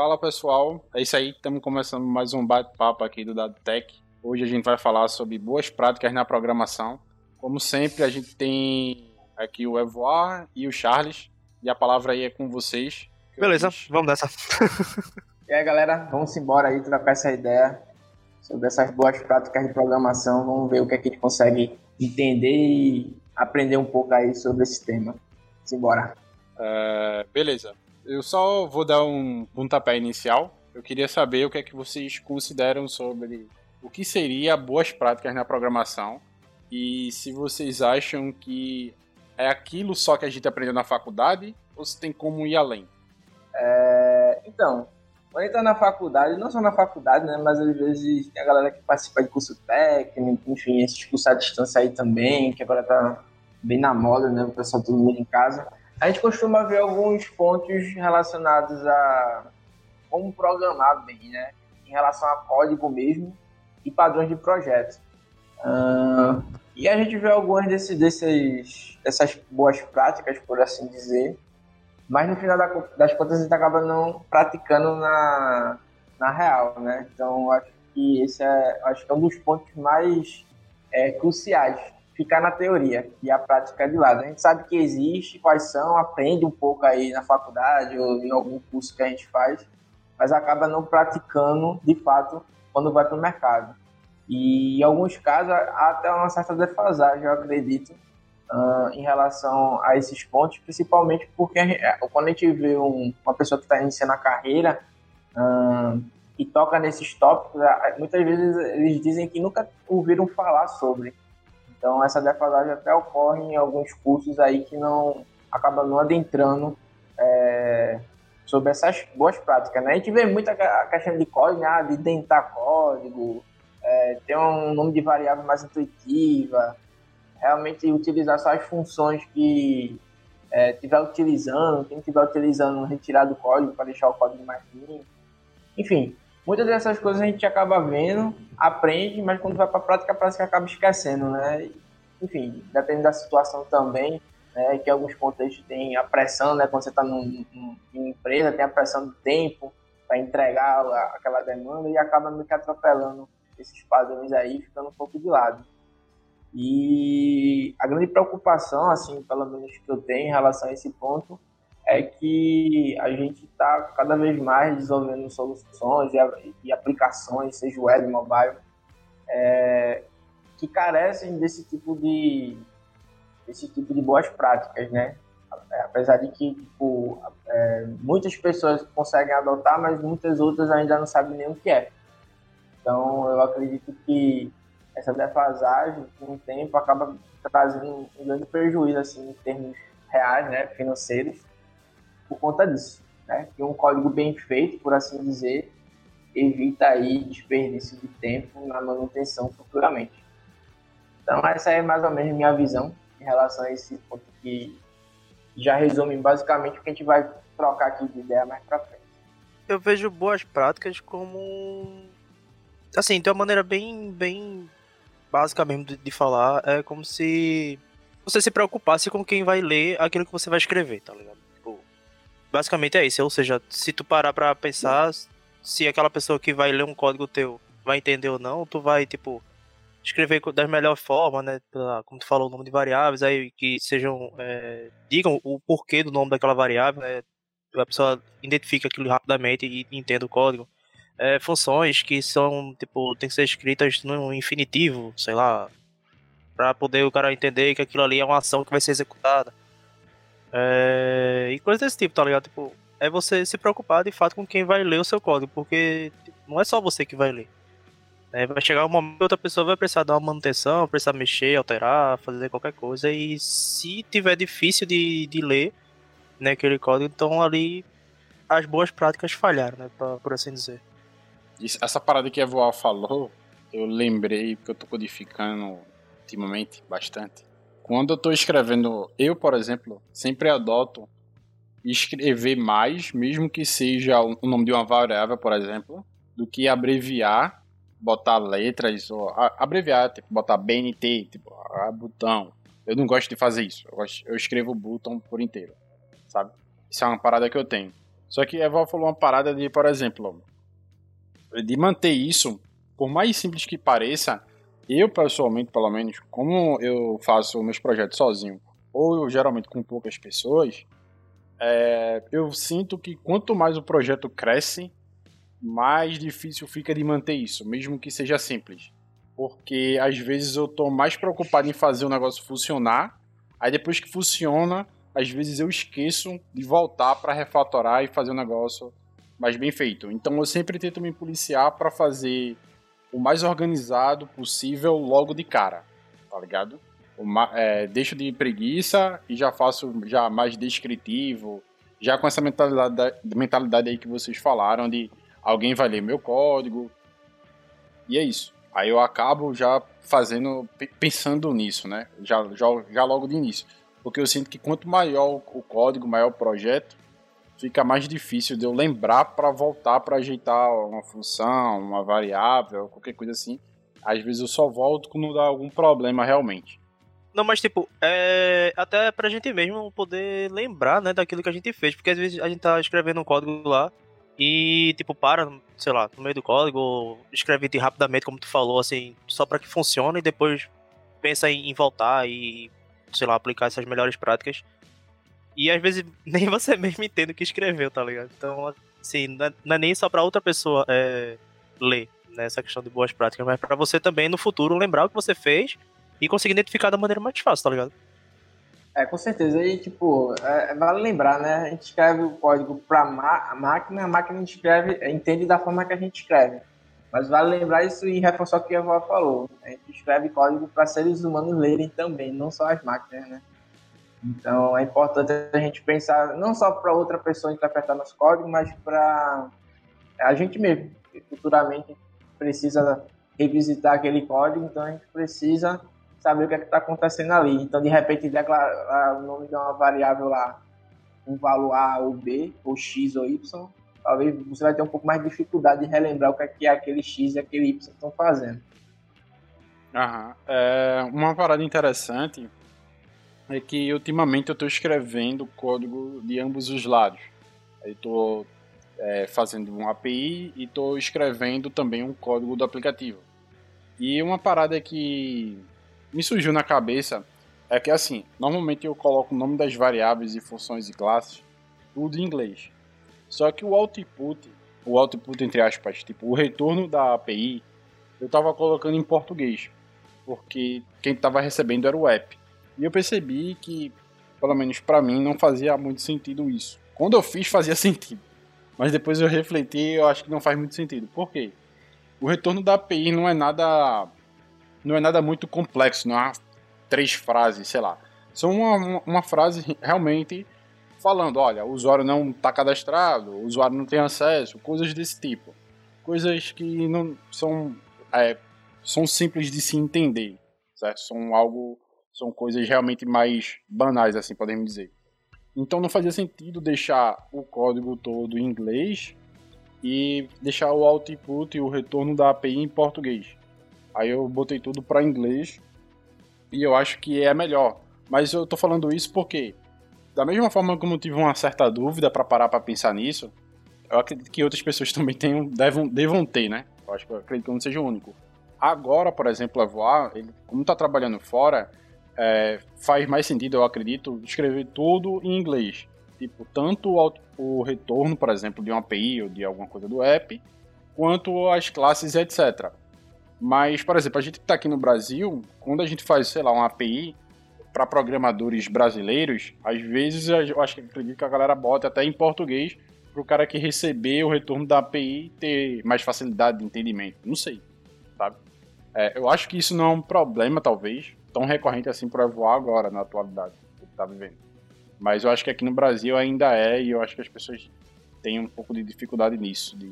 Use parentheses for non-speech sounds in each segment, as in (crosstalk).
Fala pessoal, é isso aí, estamos começando mais um bate-papo aqui do Dado Tech. Hoje a gente vai falar sobre boas práticas na programação. Como sempre, a gente tem aqui o Evoar e o Charles, e a palavra aí é com vocês. Beleza, vamos nessa. (laughs) e aí galera, vamos embora aí trocar essa ideia sobre essas boas práticas de programação. Vamos ver o que, é que a gente consegue entender e aprender um pouco aí sobre esse tema. Vamos embora. Uh, beleza. Eu só vou dar um pontapé inicial. Eu queria saber o que é que vocês consideram sobre o que seria boas práticas na programação e se vocês acham que é aquilo só que a gente aprendeu na faculdade ou se tem como ir além. É, então, quando está na faculdade, não só na faculdade, né, mas às vezes tem a galera que participa de curso técnico, enfim, esses cursos à distância aí também, que agora tá bem na moda, né, o pessoal todo mundo em casa. A gente costuma ver alguns pontos relacionados a como programar bem, né? Em relação a código mesmo e padrões de projeto. Uh, e a gente vê algumas desse, desses, dessas boas práticas, por assim dizer, mas no final das contas a gente acaba não praticando na, na real, né? Então acho que esse é, acho que é um dos pontos mais é, cruciais ficar na teoria e a prática de lado. A gente sabe que existe, quais são, aprende um pouco aí na faculdade ou em algum curso que a gente faz, mas acaba não praticando de fato quando vai para o mercado. E em alguns casos há até uma certa defasagem, eu acredito, uh, em relação a esses pontos, principalmente porque a gente, quando a gente vê um, uma pessoa que está iniciando a carreira uh, e toca nesses tópicos, muitas vezes eles dizem que nunca ouviram falar sobre. Então essa defasagem até ocorre em alguns cursos aí que não acaba não adentrando é, sobre essas boas práticas. Né? A gente vê muita questão de código, né? de dentar código, é, ter um nome de variável mais intuitiva, realmente utilizar só as funções que é, utilizando, quem estiver utilizando retirar do código para deixar o código mais limpo. Enfim, Muitas dessas coisas a gente acaba vendo, aprende, mas quando vai para a prática parece que acaba esquecendo, né? Enfim, depende da situação também, né? Que alguns contextos tem a pressão, né? Quando você está em uma empresa, tem a pressão do tempo para entregar aquela demanda e acaba meio que atropelando esses padrões aí, ficando um pouco de lado. E a grande preocupação, assim, pelo menos que eu tenho em relação a esse ponto, é que a gente está cada vez mais desenvolvendo soluções e, e aplicações, seja web, mobile, é, que carecem desse tipo de desse tipo de boas práticas, né? É, apesar de que tipo, é, muitas pessoas conseguem adotar, mas muitas outras ainda não sabem nem o que é. Então, eu acredito que essa defasagem, com o tempo, acaba trazendo um grande prejuízo assim, em termos reais, né, financeiros, por conta disso. Né? Que um código bem feito, por assim dizer, evita aí desperdício de tempo na manutenção futuramente. Então essa é mais ou menos minha visão em relação a esse ponto que já resume basicamente o que a gente vai trocar aqui de ideia mais para frente. Eu vejo boas práticas como assim, de uma maneira bem bem básica mesmo de, de falar, é como se você se preocupasse com quem vai ler aquilo que você vai escrever, tá ligado? Basicamente é isso. Ou seja, se tu parar pra pensar, se aquela pessoa que vai ler um código teu vai entender ou não, tu vai, tipo, escrever das melhores formas, né? Como tu falou, o nome de variáveis, aí que sejam. É, digam o porquê do nome daquela variável, né? A pessoa identifica aquilo rapidamente e entende o código. É, funções que são, tipo, tem que ser escritas no infinitivo, sei lá, para poder o cara entender que aquilo ali é uma ação que vai ser executada. É, e coisas desse tipo, tá ligado? Tipo, é você se preocupar de fato com quem vai ler o seu código, porque tipo, não é só você que vai ler. É, vai chegar um momento que outra pessoa vai precisar dar uma manutenção, precisar mexer, alterar, fazer qualquer coisa. E se tiver difícil de, de ler né, aquele código, então ali as boas práticas falharam, né, pra, por assim dizer. essa parada que a Voal falou, eu lembrei, porque eu tô codificando ultimamente bastante. Quando eu estou escrevendo, eu, por exemplo, sempre adoto escrever mais, mesmo que seja o nome de uma variável, por exemplo, do que abreviar, botar letras, ou abreviar, tipo, botar BNT, tipo, a botão. Eu não gosto de fazer isso. Eu, gosto, eu escrevo botão por inteiro, sabe? Isso é uma parada que eu tenho. Só que Eval falou uma parada de, por exemplo, de manter isso, por mais simples que pareça, eu pessoalmente, pelo menos, como eu faço meus projetos sozinho, ou eu, geralmente com poucas pessoas, é, eu sinto que quanto mais o projeto cresce, mais difícil fica de manter isso, mesmo que seja simples. Porque às vezes eu tô mais preocupado em fazer o negócio funcionar, aí depois que funciona, às vezes eu esqueço de voltar para refatorar e fazer o negócio mais bem feito. Então eu sempre tento me policiar para fazer o mais organizado possível logo de cara, tá ligado? é, deixo de preguiça e já faço já mais descritivo, já com essa mentalidade, mentalidade aí que vocês falaram de alguém vai ler meu código. E é isso. Aí eu acabo já fazendo, pensando nisso, né? Já, já, já logo de início. Porque eu sinto que quanto maior o código, maior o projeto, fica mais difícil de eu lembrar para voltar para ajeitar uma função, uma variável, qualquer coisa assim. Às vezes eu só volto quando dá algum problema realmente. Não, mas tipo, é até pra gente mesmo poder lembrar, né, daquilo que a gente fez, porque às vezes a gente tá escrevendo um código lá e tipo para, sei lá, no meio do código, escreve rapidamente como tu falou, assim, só para que funcione e depois pensa em, voltar e sei lá, aplicar essas melhores práticas. E às vezes (laughs) nem você mesmo entende o que escreveu, tá ligado? Então, assim, não é, é nem só pra outra pessoa é, ler, né, essa questão de boas práticas, mas para você também no futuro lembrar o que você fez e conseguir identificar da maneira mais fácil, tá ligado? É, com certeza. E, tipo, é, vale lembrar, né? A gente escreve o código para a máquina, a máquina escreve, entende da forma que a gente escreve. Mas vale lembrar isso e reforçar o que a Vó falou. A gente escreve código para seres humanos lerem também, não só as máquinas, né? Então é importante a gente pensar não só para outra pessoa interpretar nosso código, mas para a gente mesmo. Futuramente precisa revisitar aquele código, então a gente precisa saber o que é está acontecendo ali. Então, de repente, declarar o nome de uma variável lá, um valor A ou B, ou X ou Y, talvez você vai ter um pouco mais de dificuldade de relembrar o que é, que aquele X e aquele Y estão fazendo. Aham. É, uma parada interessante é que ultimamente eu estou escrevendo código de ambos os lados. Estou é, fazendo um API e estou escrevendo também um código do aplicativo. E uma parada que me surgiu na cabeça é que assim, normalmente eu coloco o nome das variáveis e funções e classes tudo em inglês. Só que o output, o output entre aspas, tipo o retorno da API, eu estava colocando em português, porque quem estava recebendo era o app. E eu percebi que, pelo menos para mim, não fazia muito sentido isso. Quando eu fiz, fazia (laughs) sentido. Mas depois eu refleti e eu acho que não faz muito sentido. Por quê? O retorno da API não é nada não é nada muito complexo, não há três frases, sei lá. São uma, uma frase realmente falando, olha, o usuário não está cadastrado, o usuário não tem acesso, coisas desse tipo. Coisas que não são, é, são simples de se entender, certo? São algo, são coisas realmente mais banais, assim, podemos dizer. Então não fazia sentido deixar o código todo em inglês e deixar o output e o retorno da API em português. Aí eu botei tudo para inglês e eu acho que é melhor. Mas eu tô falando isso porque, da mesma forma como eu tive uma certa dúvida para parar para pensar nisso, eu acredito que outras pessoas (laughs) também tenham, devam, devam ter, né? Eu acho que eu acredito que eu não seja o único. Agora, por exemplo, a Voar, ele, como tá trabalhando fora, é, faz mais sentido, eu acredito, escrever tudo em inglês. Tipo, tanto o, retorno, por exemplo, de uma API ou de alguma coisa do app, quanto as classes, etc. Mas, por exemplo, a gente que está aqui no Brasil, quando a gente faz, sei lá, uma API para programadores brasileiros, às vezes eu acho que acredito que a galera bota até em português para o cara que receber o retorno da API ter mais facilidade de entendimento. Não sei, sabe? É, eu acho que isso não é um problema, talvez, tão recorrente assim para voar agora, na atualidade, que está vivendo. Mas eu acho que aqui no Brasil ainda é, e eu acho que as pessoas têm um pouco de dificuldade nisso, de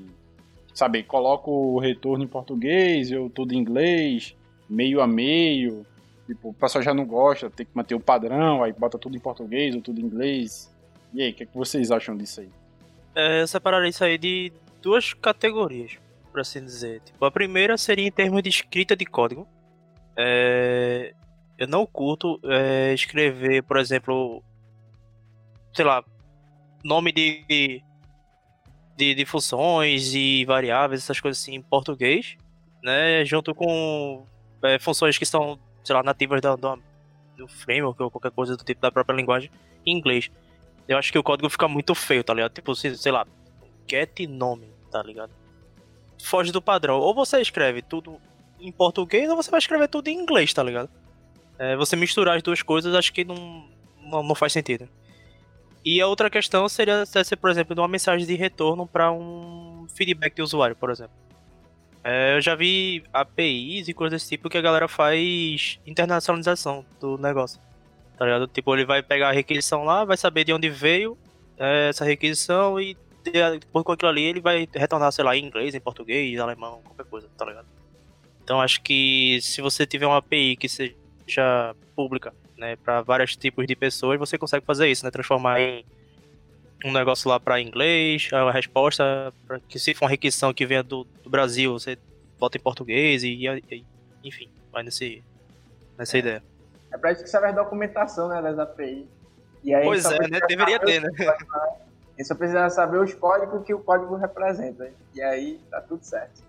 sabe, coloco o retorno em português, eu tudo em inglês, meio a meio. Tipo, o pessoal já não gosta, tem que manter o padrão, aí bota tudo em português ou tudo em inglês. E aí, o que, é que vocês acham disso aí? É, eu separaria isso aí de duas categorias, por assim dizer. Tipo, a primeira seria em termos de escrita de código. É, eu não curto é, escrever, por exemplo, sei lá, nome de de, de funções e variáveis, essas coisas assim, em português, né? Junto com é, funções que são, sei lá, nativas da, do framework ou qualquer coisa do tipo da própria linguagem em inglês. Eu acho que o código fica muito feio, tá ligado? Tipo, sei lá, get nome, tá ligado? Foge do padrão. Ou você escreve tudo em português ou você vai escrever tudo em inglês, tá ligado? É, você misturar as duas coisas acho que não, não, não faz sentido. E a outra questão seria, ser, por exemplo, uma mensagem de retorno para um feedback de usuário, por exemplo. É, eu já vi APIs e coisas desse tipo que a galera faz internacionalização do negócio. Tá ligado? Tipo, ele vai pegar a requisição lá, vai saber de onde veio é, essa requisição e depois com aquilo ali ele vai retornar, sei lá, em inglês, em português, em alemão, qualquer coisa, tá ligado? Então acho que se você tiver uma API que seja pública né, para vários tipos de pessoas, você consegue fazer isso, né, transformar em um negócio lá para inglês, a resposta, pra que se for uma requisição que venha do, do Brasil, você bota em português e, e enfim, vai nesse, nessa é. ideia. É pra isso que serve a documentação, né, das APIs. pois é, né, deveria ter, né. Gente só precisa saber os códigos que o código representa. E aí tá tudo certo.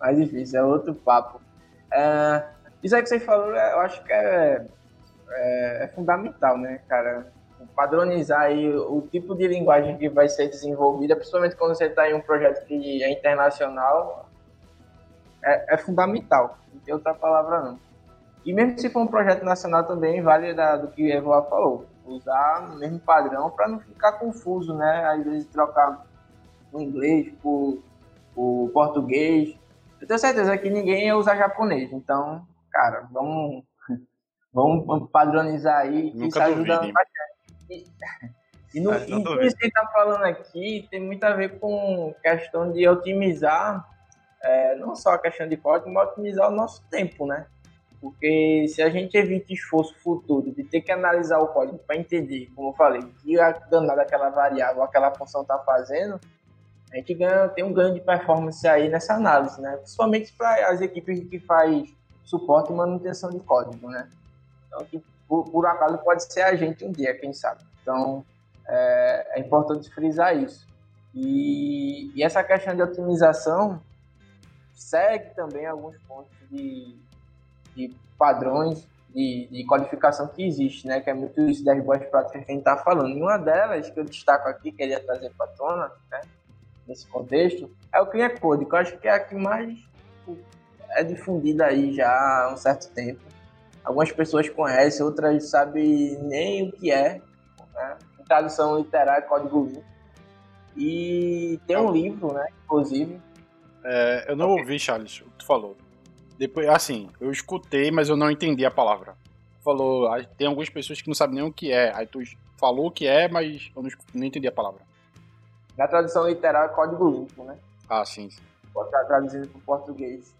Mais difícil, é outro papo. É, isso aí que você falou, eu acho que é é, é fundamental, né, cara? Padronizar aí o tipo de linguagem que vai ser desenvolvida, principalmente quando você está em um projeto que é internacional, é, é, fundamental. Não tem outra palavra não. E mesmo se for um projeto nacional também, vale da, do que Evoa falou. Usar o mesmo padrão para não ficar confuso, né? Às vezes trocar o inglês por, o português. Eu tenho certeza que ninguém ia usar japonês. Então, cara, vamos Vamos padronizar aí, Nunca isso ajuda bastante. E, e, no, e tudo isso que está falando aqui tem muito a ver com questão de otimizar, é, não só a questão de código, mas otimizar o nosso tempo, né? Porque se a gente evita esforço futuro de ter que analisar o código para entender, como eu falei, que a danada aquela variável, aquela função está fazendo, a gente ganha, tem um ganho de performance aí nessa análise, né? Principalmente para as equipes que faz suporte e manutenção de código, né? Então, que por, por acaso pode ser a gente um dia, quem sabe. Então, é, é importante frisar isso. E, e, essa questão de otimização segue também alguns pontos de, de padrões de, de, qualificação que existe, né? Que é muito isso das boas práticas que a gente está falando. E uma delas que eu destaco aqui, queria trazer para tona, né? Nesse contexto, é o Clean Code, que eu acho que é a que mais tipo, é difundida aí já há um certo tempo. Algumas pessoas conhecem, outras sabem nem o que é. Né? Tradução literária, código limpo. E tem um livro, né? Inclusive. É, eu não okay. ouvi, Charles, o que tu falou. Depois, assim, eu escutei, mas eu não entendi a palavra. Falou, ah, tem algumas pessoas que não sabem nem o que é. Aí tu falou o que é, mas eu não, não entendi a palavra. Na tradução literária, código limpo, né? Ah, sim. Pode estar traduzindo para o português.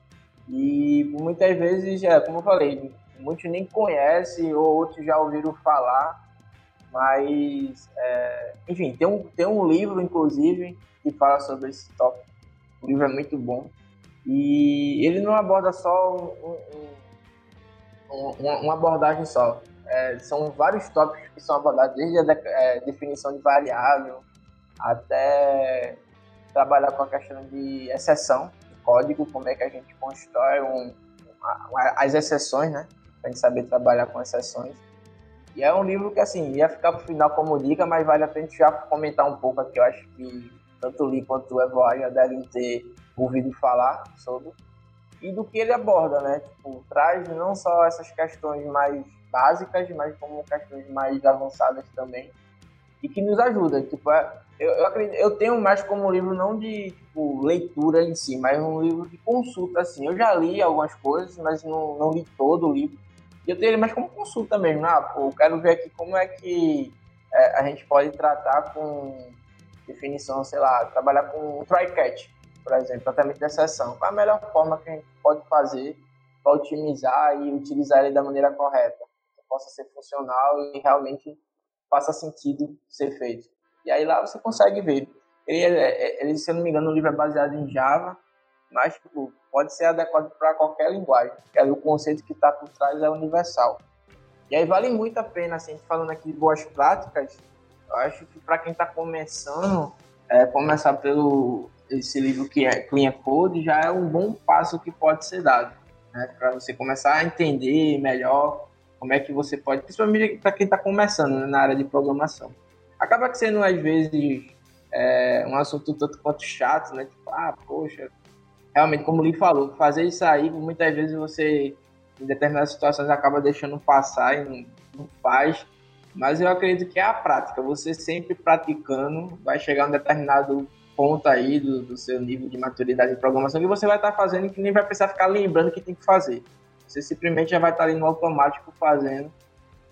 E muitas vezes, é, como eu falei, muitos nem conhecem ou outros já ouviram falar, mas, é, enfim, tem um, tem um livro, inclusive, que fala sobre esse tópico. O livro é muito bom. E ele não aborda só um, um, uma, uma, abordagem só. É, são vários tópicos que são abordados, desde a de, é, definição de variável até trabalhar com a questão de exceção, código, como é que a gente constrói um, as exceções, né? pra gente saber trabalhar com exceções. E é um livro que, assim, ia ficar pro final como dica, mas vale a pena já comentar um pouco aqui. Eu acho que tanto o Lee quanto o Evoar já devem ter ouvido falar sobre. E do que ele aborda, né? Tipo, traz não só essas questões mais básicas, mas como questões mais avançadas também. E que nos ajuda. Tipo, é, eu, eu, acredito, eu tenho mais como um livro não de tipo, leitura em si, mas um livro de consulta, assim. Eu já li algumas coisas, mas não, não li todo o livro eu tenho ele mais como consulta mesmo. Ah, pô, eu quero ver aqui como é que é, a gente pode tratar com definição, sei lá, trabalhar com um try-catch, por exemplo, tratamento de exceção. Qual a melhor forma que a gente pode fazer para otimizar e utilizar ele da maneira correta? Que possa ser funcional e realmente faça sentido ser feito. E aí lá você consegue ver. Ele, ele, se eu não me engano, o livro é baseado em Java, mas tipo, pode ser adequado para qualquer linguagem, porque o conceito que está por trás é universal. E aí vale muito a pena, assim, falando aqui de boas práticas, eu acho que para quem está começando, é, começar pelo esse livro que é Clean Code já é um bom passo que pode ser dado, né? Para você começar a entender melhor como é que você pode, principalmente para quem está começando né, na área de programação. Acaba que sendo às vezes é, um assunto tanto quanto chato, né? Tipo, ah, poxa, realmente como o Lee falou, fazer isso aí, muitas vezes você em determinadas situações acaba deixando passar e não, não faz. Mas eu acredito que é a prática. Você sempre praticando vai chegar um determinado ponto aí do, do seu nível de maturidade de programação que você vai estar fazendo que nem vai precisar ficar lembrando que tem que fazer. Você simplesmente já vai estar ali no automático fazendo,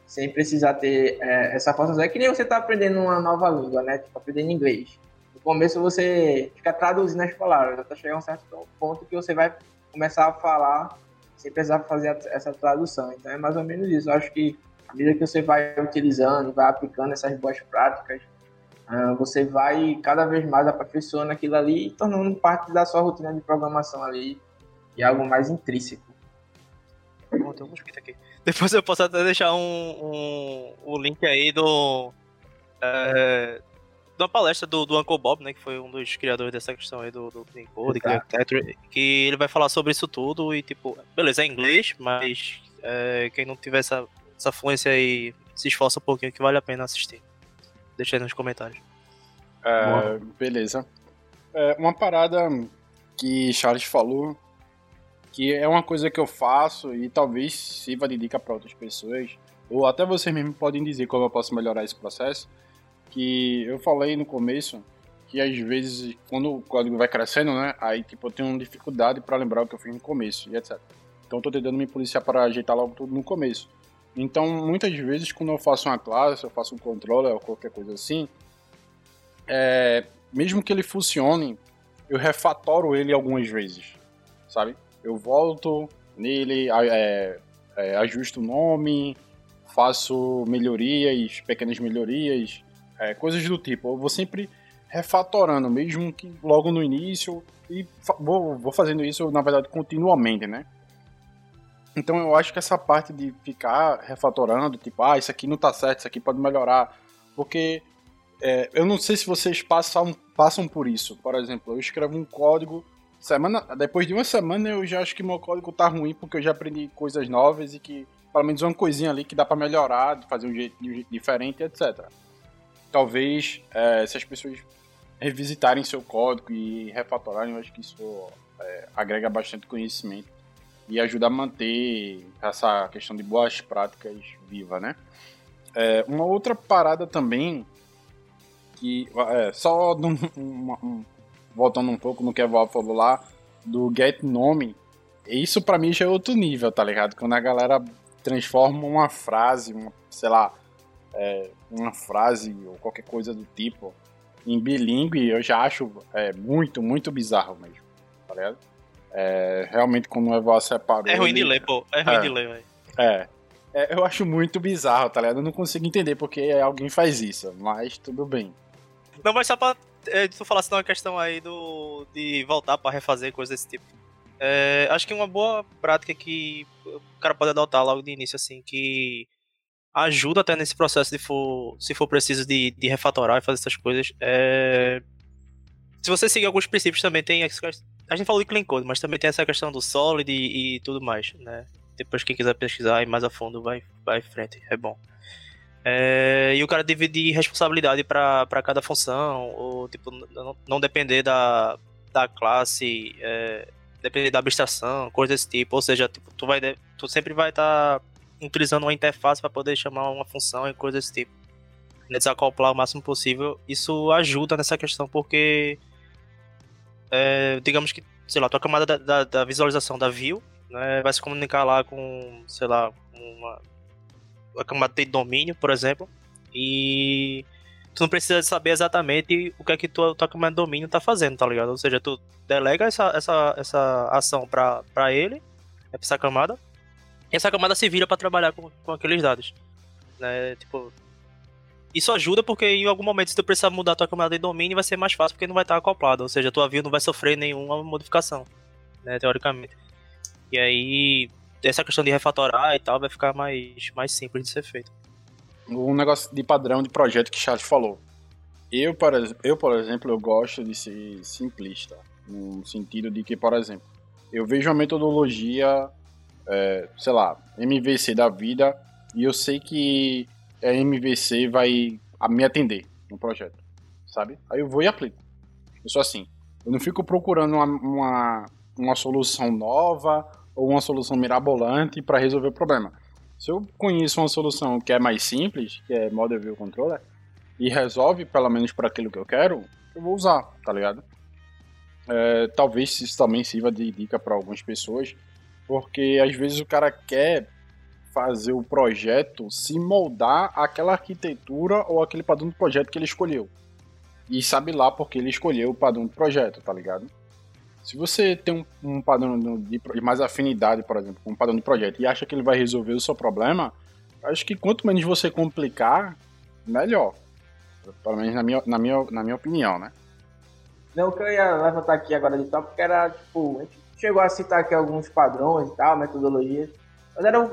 sem precisar ter é, essa força. É que nem você está aprendendo uma nova língua, né? Tipo, aprendendo inglês. No começo você fica traduzindo as palavras, até chegar a um certo ponto que você vai começar a falar sem precisar fazer essa tradução. Então é mais ou menos isso. Eu acho que à medida que você vai utilizando, vai aplicando essas boas práticas, ah, você vai cada vez mais aperfeiçoando aquilo ali e tornando parte da sua rotina de programação ali e algo mais intrínseco. Bom, tem um mosquito aqui. Depois eu posso até deixar um, um, o link aí do. É, de uma palestra do, do Uncle Bob, né? Que foi um dos criadores dessa questão aí do, do Clean Code, que ele vai falar sobre isso tudo e, tipo, beleza, é inglês, mas é, quem não tiver essa, essa fluência aí, se esforça um pouquinho que vale a pena assistir. Deixa aí nos comentários. É, beleza. É, uma parada que Charles falou, que é uma coisa que eu faço e talvez sirva de dica para outras pessoas, ou até vocês mesmos podem dizer como eu posso melhorar esse processo, que eu falei no começo que às vezes quando o código vai crescendo, né, aí tipo eu tenho dificuldade para lembrar o que eu fiz no começo e etc. Então eu tô tentando me policiar para ajeitar logo tudo no começo. Então, muitas vezes, quando eu faço uma classe, eu faço um controller ou qualquer coisa assim, é, mesmo que ele funcione, eu refatoro ele algumas vezes, sabe? Eu volto nele, é, é, ajusto o nome, faço melhorias, pequenas melhorias, é, coisas do tipo. Eu vou sempre refatorando, mesmo que logo no início, e vou, vou fazendo isso, na verdade, continuamente, né? Então eu acho que essa parte de ficar refatorando, tipo, ah, isso aqui não tá certo, isso aqui pode melhorar. Porque é, eu não sei se vocês passam, passam por isso. Por exemplo, eu escrevo um código, semana, depois de uma semana eu já acho que meu código tá ruim porque eu já aprendi coisas novas e que pelo menos uma coisinha ali que dá para melhorar, de fazer um jeito diferente, etc. Talvez é, se as pessoas revisitarem seu código e refatorarem, eu acho que isso é, agrega bastante conhecimento e ajuda a manter essa questão de boas práticas viva, né? É, uma outra parada também que é, só (laughs) um, um, voltando um pouco no que a Val falou lá do get nome, isso para mim já é outro nível, tá ligado? Quando a galera transforma uma frase, uma, sei lá, é, uma frase ou qualquer coisa do tipo em bilíngue, eu já acho é, muito, muito bizarro mesmo, tá ligado? É, realmente, quando o Evoa separou. É ruim ele... de ler, pô. É ruim é, de ler, velho. É. é. Eu acho muito bizarro, tá ligado? Eu não consigo entender porque alguém faz isso, mas tudo bem. Não, mas só pra é, tu falasse uma questão aí do, de voltar pra refazer coisas desse tipo. É, acho que uma boa prática que o cara pode adotar logo de início, assim, que ajuda até nesse processo de for, se for preciso de, de refatorar e fazer essas coisas. É... Se você seguir alguns princípios também tem a gente falou de clean code, mas também tem essa questão do solid e, e tudo mais, né? Depois quem quiser pesquisar e mais a fundo vai, vai em frente, é bom. É, e o cara dividir responsabilidade para cada função, ou tipo, não, não depender da, da classe, é, depender da abstração, coisas desse tipo. Ou seja, tipo, tu, vai, tu sempre vai estar tá utilizando uma interface para poder chamar uma função e coisas desse tipo. Desacoplar o máximo possível. Isso ajuda nessa questão, porque é, digamos que, sei lá, tua camada da, da, da, visualização da view né, vai se comunicar lá com, sei lá, uma, uma camada de domínio, por exemplo, e tu não precisa saber exatamente o que é que tua, tua camada de domínio tá fazendo, tá ligado? Ou seja, tu delega essa, essa, essa ação pra, pra ele, essa camada, e essa camada se vira para trabalhar com, com aqueles dados. Né? Tipo, isso ajuda porque em algum momento, se tu precisar mudar a tua camada de domínio, vai ser mais fácil porque não vai estar acoplado. Ou seja, a tua view não vai sofrer nenhuma modificação, né, teoricamente. E aí, essa questão de refatorar e tal vai ficar mais, mais simples de ser feito. Um negócio de padrão de projeto que Charles falou. Eu, por, eu, por exemplo, eu gosto de ser simplista. No sentido de que, por exemplo, eu vejo uma metodologia, é, sei lá, MVC da vida, e eu sei que a MVC vai me atender no projeto, sabe? Aí eu vou e aplico. Eu sou assim. Eu não fico procurando uma, uma, uma solução nova ou uma solução mirabolante para resolver o problema. Se eu conheço uma solução que é mais simples, que é Model View Controller, e resolve pelo menos para aquilo que eu quero, eu vou usar, tá ligado? É, talvez isso também sirva de dica para algumas pessoas, porque às vezes o cara quer fazer o projeto se moldar àquela arquitetura ou aquele padrão do projeto que ele escolheu. E sabe lá porque ele escolheu o padrão do projeto, tá ligado? Se você tem um, um padrão de, de, mais afinidade, por exemplo, com um padrão de projeto e acha que ele vai resolver o seu problema, acho que quanto menos você complicar, melhor. Pelo menos na minha, na minha, na minha opinião, né? Não, o que eu ia levantar aqui agora de tópico era, tipo, a gente chegou a citar aqui alguns padrões e tal, metodologias, mas era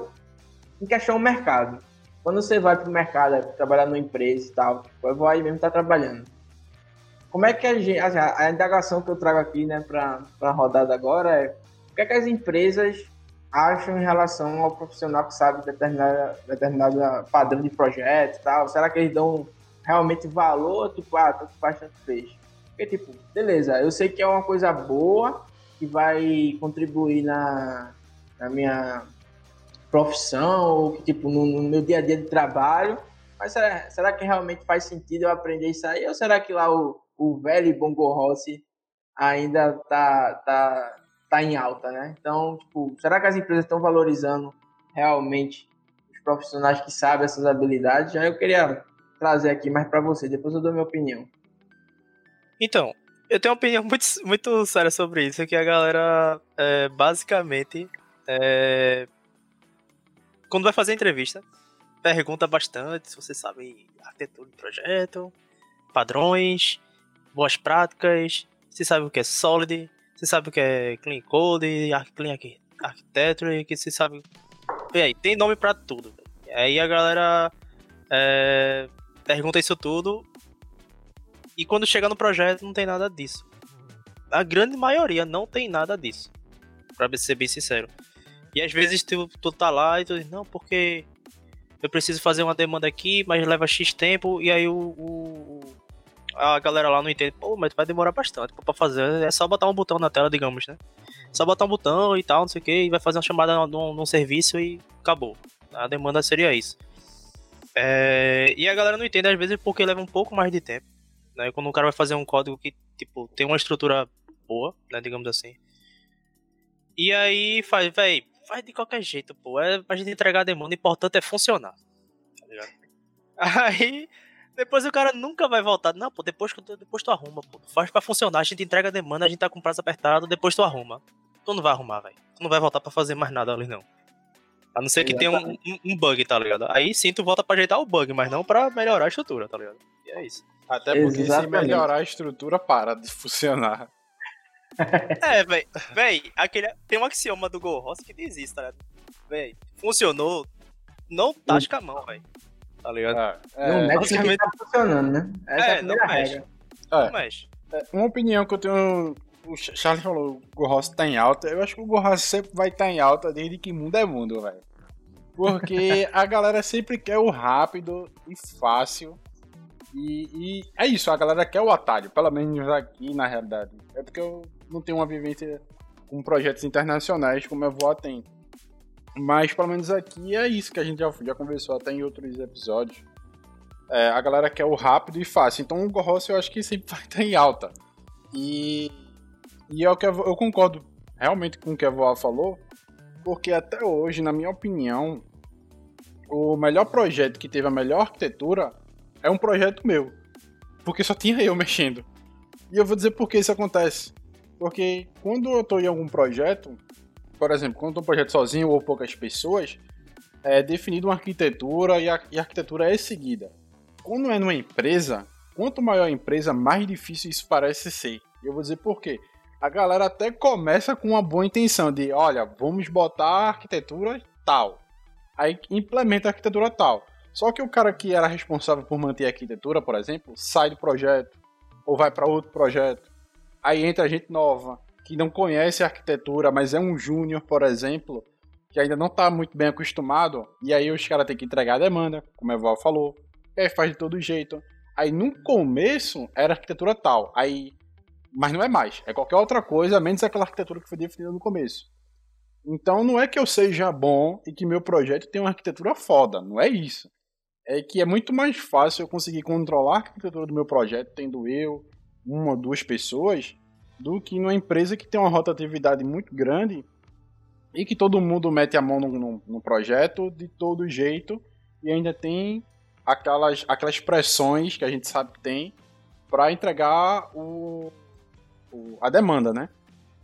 em questão do mercado. Quando você vai para o mercado, é, trabalhar numa empresa e tal, tipo, eu vou aí mesmo estar tá trabalhando como é que a gente. Assim, a indagação que eu trago aqui, né, para a rodada agora é o que, é que as empresas acham em relação ao profissional que sabe determinada, determinada padrão de projeto e tal? Será que eles dão realmente valor? Tipo, ah, tanto faz, tanto fez. Porque, tipo, beleza, eu sei que é uma coisa boa, que vai contribuir na, na minha profissão, ou que, tipo, no, no meu dia a dia de trabalho, mas será, será que realmente faz sentido eu aprender isso aí? Ou será que lá o, o velho Bongo Rossi ainda tá, tá, tá em alta, né? Então, tipo, será que as empresas estão valorizando realmente os profissionais que sabem essas habilidades? Já eu queria trazer aqui mais para você, depois eu dou minha opinião. Então, eu tenho uma opinião (laughs) muito, muito séria sobre isso, que a galera, é, basicamente, é, quando vai fazer entrevista, pergunta bastante se você sabe arquitetura de projeto, padrões, boas práticas, você sabe o que é Solid, você sabe o que é Clean Code, Clean Architecture, que você sabe. E aí, tem nome pra tudo. Aí a galera é, pergunta isso tudo. E quando chega no projeto, não tem nada disso. A grande maioria não tem nada disso. Pra ser bem sincero. E às vezes tu, tu tá lá e tu diz, não, porque eu preciso fazer uma demanda aqui, mas leva X tempo, e aí o, o, a galera lá não entende, pô, mas vai demorar bastante pra fazer. É só botar um botão na tela, digamos, né? Só botar um botão e tal, não sei o que, e vai fazer uma chamada num, num serviço e acabou. A demanda seria isso. É, e a galera não entende às vezes porque leva um pouco mais de tempo. Né? Quando o cara vai fazer um código que tipo, tem uma estrutura boa, né, digamos assim. E aí faz, véi, faz de qualquer jeito, pô. É pra gente entregar a demanda, o importante é funcionar. Tá ligado? (laughs) Aí depois o cara nunca vai voltar. Não, pô, depois, depois tu arruma, pô. Faz pra funcionar, a gente entrega a demanda, a gente tá com prazo apertado, depois tu arruma. Tu não vai arrumar, velho. Tu não vai voltar pra fazer mais nada ali, não. A não ser que tenha um, um, um, bug, tá ligado? Aí sim tu volta pra ajeitar o bug, mas não pra melhorar a estrutura, tá ligado? E é isso. Até porque Exatamente. se melhorar a estrutura, para de funcionar. (laughs) é, velho. Véi, aquele. Tem um axioma do Go Ross que diz isso, tá ligado? Véi, funcionou. Não tasca a mão, velho tá ligado? Ah, é, não mexe basicamente... tá funcionando, né? Essa é, é não mexe. É. Não mexe. É, uma opinião que eu tenho. O Charles falou, o Gorros tá em alta. Eu acho que o Gorros sempre vai estar tá em alta desde que mundo é mundo, velho. Porque (laughs) a galera sempre quer o rápido e fácil. E, e, é isso, a galera quer o atalho, pelo menos aqui na realidade. É porque eu não tenho uma vivência com projetos internacionais como eu vou atento. Mas pelo menos aqui é isso que a gente já, já conversou até em outros episódios. É, a galera quer o rápido e fácil. Então o Gorross eu acho que sempre (laughs) vai estar em alta. E, e é o que eu, eu concordo realmente com o que a Voa falou, porque até hoje, na minha opinião, o melhor projeto que teve a melhor arquitetura é um projeto meu. Porque só tinha eu mexendo. E eu vou dizer por que isso acontece. Porque quando eu estou em algum projeto, por exemplo, quando um projeto sozinho ou poucas pessoas, é definida uma arquitetura e a, e a arquitetura é seguida. Quando é numa empresa, quanto maior a empresa, mais difícil isso parece ser. Eu vou dizer por quê. A galera até começa com uma boa intenção de, olha, vamos botar a arquitetura tal. Aí implementa a arquitetura tal. Só que o cara que era responsável por manter a arquitetura, por exemplo, sai do projeto ou vai para outro projeto. Aí entra gente nova que não conhece a arquitetura, mas é um júnior, por exemplo, que ainda não está muito bem acostumado, e aí os caras têm que entregar a demanda, como a Val falou, e aí faz de todo jeito. Aí no começo era arquitetura tal, aí mas não é mais, é qualquer outra coisa, menos aquela arquitetura que foi definida no começo. Então não é que eu seja bom e que meu projeto tenha uma arquitetura foda, não é isso é que é muito mais fácil eu conseguir controlar a arquitetura do meu projeto, tendo eu, uma ou duas pessoas, do que numa empresa que tem uma rotatividade muito grande e que todo mundo mete a mão no, no, no projeto de todo jeito e ainda tem aquelas, aquelas pressões que a gente sabe que tem para entregar o, o, a demanda, né?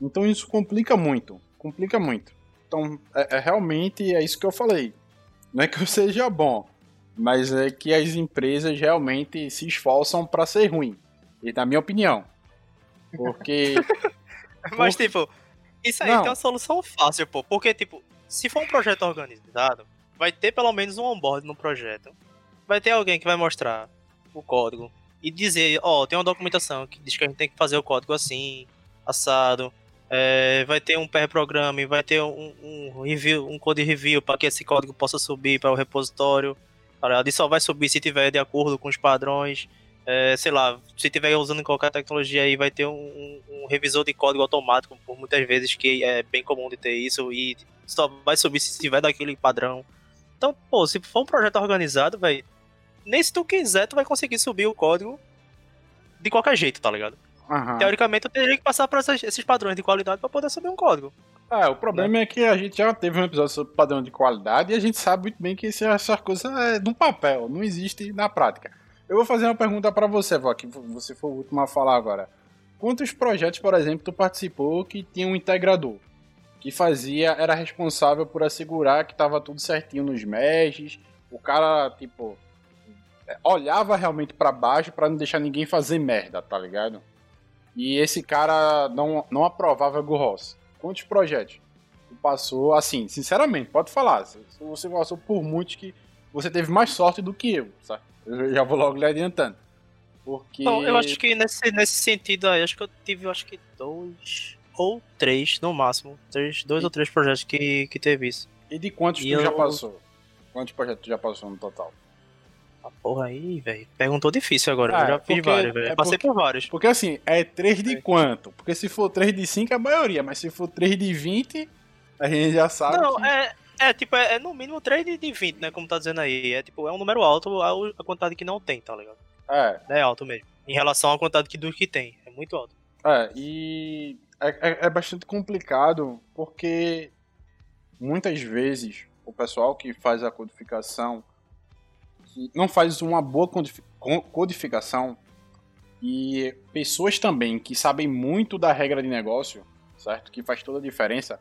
Então isso complica muito, complica muito. Então é, é realmente é isso que eu falei. Não é que eu (laughs) seja bom, mas é que as empresas realmente se esforçam para ser ruim. E na minha opinião. Porque. (laughs) mas, Por... tipo, isso aí Não. tem uma solução fácil, pô. Porque, tipo, se for um projeto organizado, vai ter pelo menos um onboard no projeto. Vai ter alguém que vai mostrar o código e dizer, ó, oh, tem uma documentação que diz que a gente tem que fazer o código assim, assado. É, vai ter um pair programming, vai ter um, um review, um code review para que esse código possa subir para o repositório. Tá e só vai subir se tiver de acordo com os padrões. É, sei lá, se tiver usando qualquer tecnologia aí, vai ter um, um, revisor de código automático, por muitas vezes, que é bem comum de ter isso, e só vai subir se tiver daquele padrão. Então, pô, se for um projeto organizado, velho, nem se tu quiser, tu vai conseguir subir o código de qualquer jeito, tá ligado? Uhum. Teoricamente, eu teria que passar por esses padrões de qualidade para poder subir um código. É, o problema né? é que a gente já teve um episódio sobre padrão de qualidade e a gente sabe muito bem que essa coisa é no papel, não existe na prática. Eu vou fazer uma pergunta para você, Vó, que você foi o último a falar agora. Quantos projetos, por exemplo, tu participou que tinha um integrador? Que fazia, era responsável por assegurar que tava tudo certinho nos meshes, o cara, tipo, olhava realmente para baixo para não deixar ninguém fazer merda, tá ligado? E esse cara não, não aprovava GoROS. Quantos projetos? Passou, assim, sinceramente, pode falar. Você passou por muitos que você teve mais sorte do que eu, sabe? Eu já vou logo lhe adiantando. Porque. Bom, eu acho que nesse, nesse sentido aí, acho que eu tive, acho que dois ou três, no máximo. Três, dois e... ou três projetos que, que teve isso. E de quantos e tu eu... já passou? Quantos projetos tu já passou no total? A porra aí, velho. Perguntou difícil agora. Ah, eu já fiz vários, velho. É Passei porque, por vários. Porque assim, é 3 de é. quanto? Porque se for 3 de 5 é a maioria, mas se for 3 de 20, a gente já sabe. Não, que... é. É, tipo, é, é, no mínimo 3 de, de 20, né? Como tá dizendo aí. É tipo, é um número alto a, a quantidade que não tem, tá ligado? É. É alto mesmo. Em relação à quantidade que, do que tem. É muito alto. É, e é, é, é bastante complicado porque muitas vezes o pessoal que faz a codificação não faz uma boa codificação e pessoas também que sabem muito da regra de negócio, certo? Que faz toda a diferença,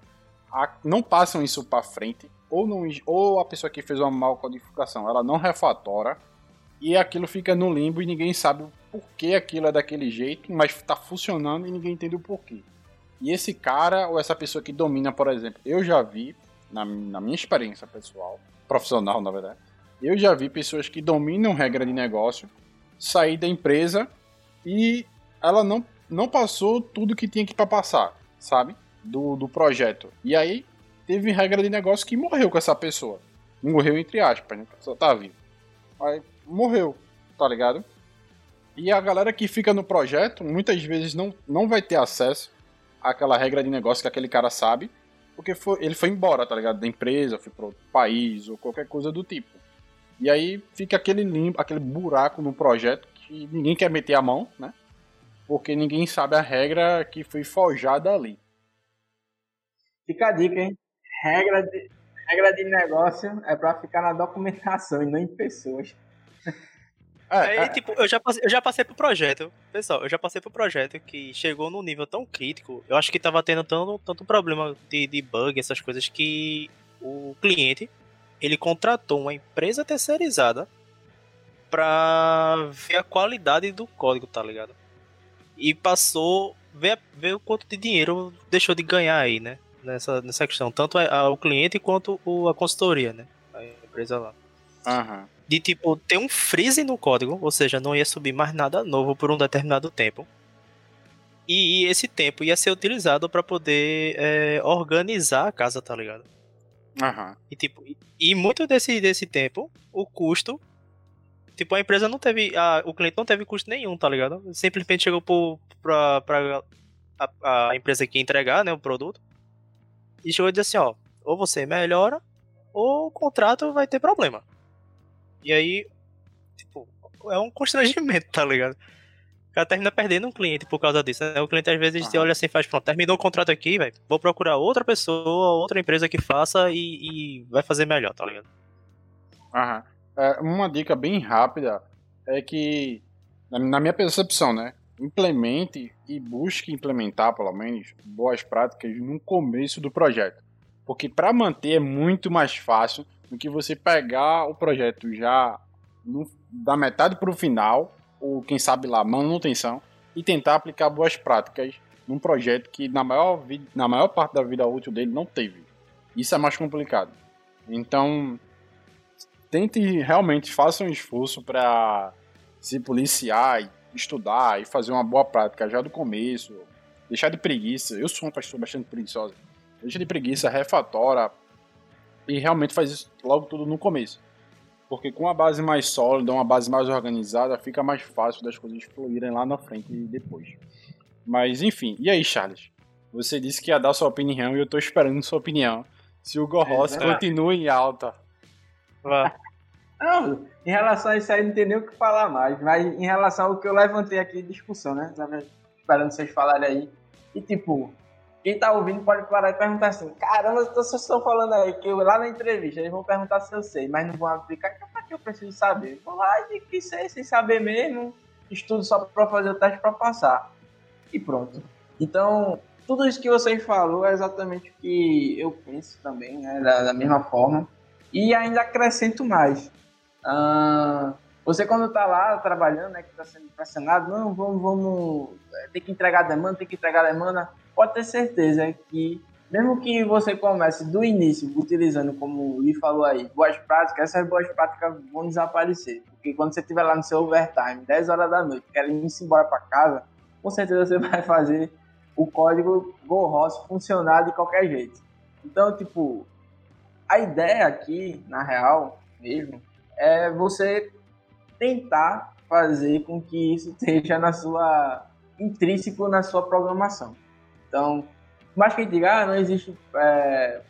não passam isso para frente, ou, não, ou a pessoa que fez uma mal codificação, ela não refatora, e aquilo fica no limbo e ninguém sabe o porquê aquilo é daquele jeito, mas está funcionando e ninguém entende o porquê. E esse cara, ou essa pessoa que domina, por exemplo, eu já vi, na, na minha experiência pessoal, profissional na verdade, eu já vi pessoas que dominam regra de negócio sair da empresa e ela não, não passou tudo que tinha que para passar, sabe? Do, do projeto. E aí teve regra de negócio que morreu com essa pessoa. Morreu entre aspas, né? Pessoa tá viva. Aí morreu, tá ligado? E a galera que fica no projeto muitas vezes não, não vai ter acesso àquela regra de negócio que aquele cara sabe, porque foi, ele foi embora, tá ligado? Da empresa, foi para outro país ou qualquer coisa do tipo. E aí fica aquele limbo, aquele buraco no projeto que ninguém quer meter a mão, né? Porque ninguém sabe a regra que foi forjada ali. Fica a dica, hein? Regra de, regra de negócio é para ficar na documentação e não em pessoas. (laughs) É, é, tipo, eu já, passei, eu já passei pro projeto, pessoal, eu já passei pro projeto que chegou num nível tão crítico, eu acho que tava tendo tanto, tanto problema de, de bug, essas coisas, que o cliente ele contratou uma empresa terceirizada pra ver a qualidade do código, tá ligado? E passou ver, ver o quanto de dinheiro deixou de ganhar aí, né? Nessa, nessa questão. Tanto a, a, o cliente quanto o, a consultoria, né? A empresa lá. Aham. de tipo ter um freeze no código, ou seja, não ia subir mais nada novo por um determinado tempo. E, e esse tempo ia ser utilizado para poder é, organizar a casa, tá ligado? Aham. E tipo, e, muito desse, desse tempo, o custo. Tipo, a empresa não teve. A, o cliente não teve custo nenhum, tá ligado? Simplesmente chegou pro, pra, pra a, a empresa que entregar, né, o produto. E chegou e disse assim, ó, ou você melhora, ou o contrato vai ter problema. E aí, tipo, é um constrangimento, (laughs) tá ligado? O cara termina perdendo um cliente por causa disso. Né? O cliente às vezes Aham. olha assim e faz, pronto, terminou o contrato aqui, velho. Vou procurar outra pessoa, outra empresa que faça e, e vai fazer melhor, tá ligado? Aham. É, uma dica bem rápida é que, na minha percepção, né? Implemente e busque implementar, pelo menos, boas práticas no começo do projeto. Porque para manter é muito mais fácil do que você pegar o projeto já no- da metade para o final, ou quem sabe lá, manutenção, e tentar aplicar boas práticas num projeto que na maior, na maior parte da vida útil dele não teve. Isso é mais complicado. Então, tente realmente faça um esforço para se policiar, e estudar e fazer uma boa prática já do começo. Deixar de preguiça. Eu sou uma pessoa bastante preguiçosa. Deixa de preguiça, refatora e realmente faz isso logo tudo no começo. Porque com uma base mais sólida, uma base mais organizada, fica mais fácil das coisas fluírem lá na frente e depois. Mas enfim, e aí, Charles? Você disse que ia dar sua opinião e eu tô esperando sua opinião. Se o Gorros É, continua em alta. Vá. Não, em relação a isso aí não tem nem o que falar mais, mas em relação ao que eu levantei aqui discussão, né? Esperando vocês falarem aí. E tipo, quem tá ouvindo pode parar e perguntar assim, caramba, vocês estão falando aí que eu, lá na entrevista eles vão perguntar se eu sei, mas não vão aplicar, então pra que eu preciso saber? Eu Vou lá e que sei, sem saber mesmo, estudo só pra fazer o teste pra passar. E pronto. Então, tudo isso que vocês falou é exatamente o que eu penso também, né? Da, da mesma forma. E ainda acrescento mais. Ah, você quando tá lá trabalhando, né, que tá sendo pressionado, não, vamos, vamos, é, tem que entregar a demanda, tem que entregar a demanda, pode ter certeza que, mesmo que você comece do início utilizando, como o Lee falou aí, boas práticas, essas boas práticas vão desaparecer. Porque quando você estiver lá no seu overtime, 10 horas da noite, querendo ir embora para casa, com certeza você (laughs) vai fazer o código GoROS funcionar de qualquer jeito. Então, tipo, a ideia aqui, na real, mesmo, é você tentar fazer com que isso esteja na sua intrínseco na sua programação. Então, mais que diga, ah, não existe é,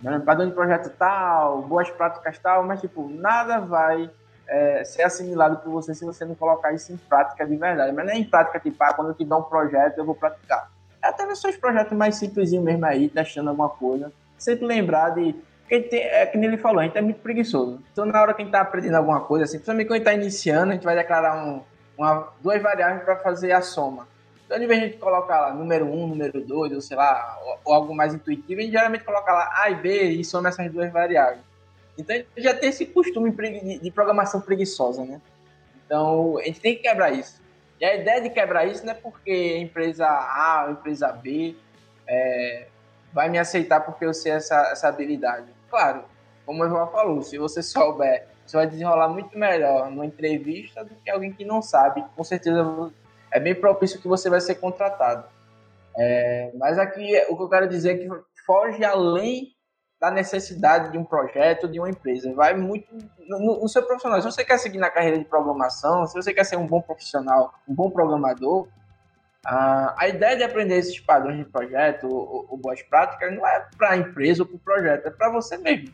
né, padrão de projeto tal, boas práticas tal, mas tipo, nada vai é, ser assimilado por você se você não colocar isso em prática de verdade. Mas não é em prática, tipo, ah, quando eu te dou um projeto, eu vou praticar. É até nos seus projetos mais simplesinhos mesmo aí, testando alguma coisa. Sempre lembrar de porque tem, é que ele falou, a gente é muito preguiçoso. Então, na hora que a gente tá aprendendo alguma coisa, assim, principalmente quando a gente tá iniciando, a gente vai declarar um, uma, duas variáveis para fazer a soma. Então, ao invés de a gente colocar lá número 1, um, número 2, ou sei lá, ou, ou, algo mais intuitivo, a gente geralmente coloca lá A e B e soma essas duas variáveis. Então, a gente já tem esse costume de, de programação preguiçosa, né? Então, a gente tem que quebrar isso. E a ideia de quebrar isso não é porque a empresa A ou a empresa B é, vai me aceitar porque eu sei essa, essa habilidade claro, como o João falou, se você souber, você vai desenrolar muito melhor numa entrevista do que alguém que não sabe. Com certeza é bem propício que você vai ser contratado. É, mas aqui o que eu quero dizer é que foge além da necessidade de um projeto, de uma empresa. Vai muito no, no seu profissional. Se você quer seguir na carreira de programação, se você quer ser um bom profissional, um bom programador, ah, a ideia de aprender esses padrões de projeto ou, ou boas práticas não é para a empresa ou para o projeto, é para você mesmo.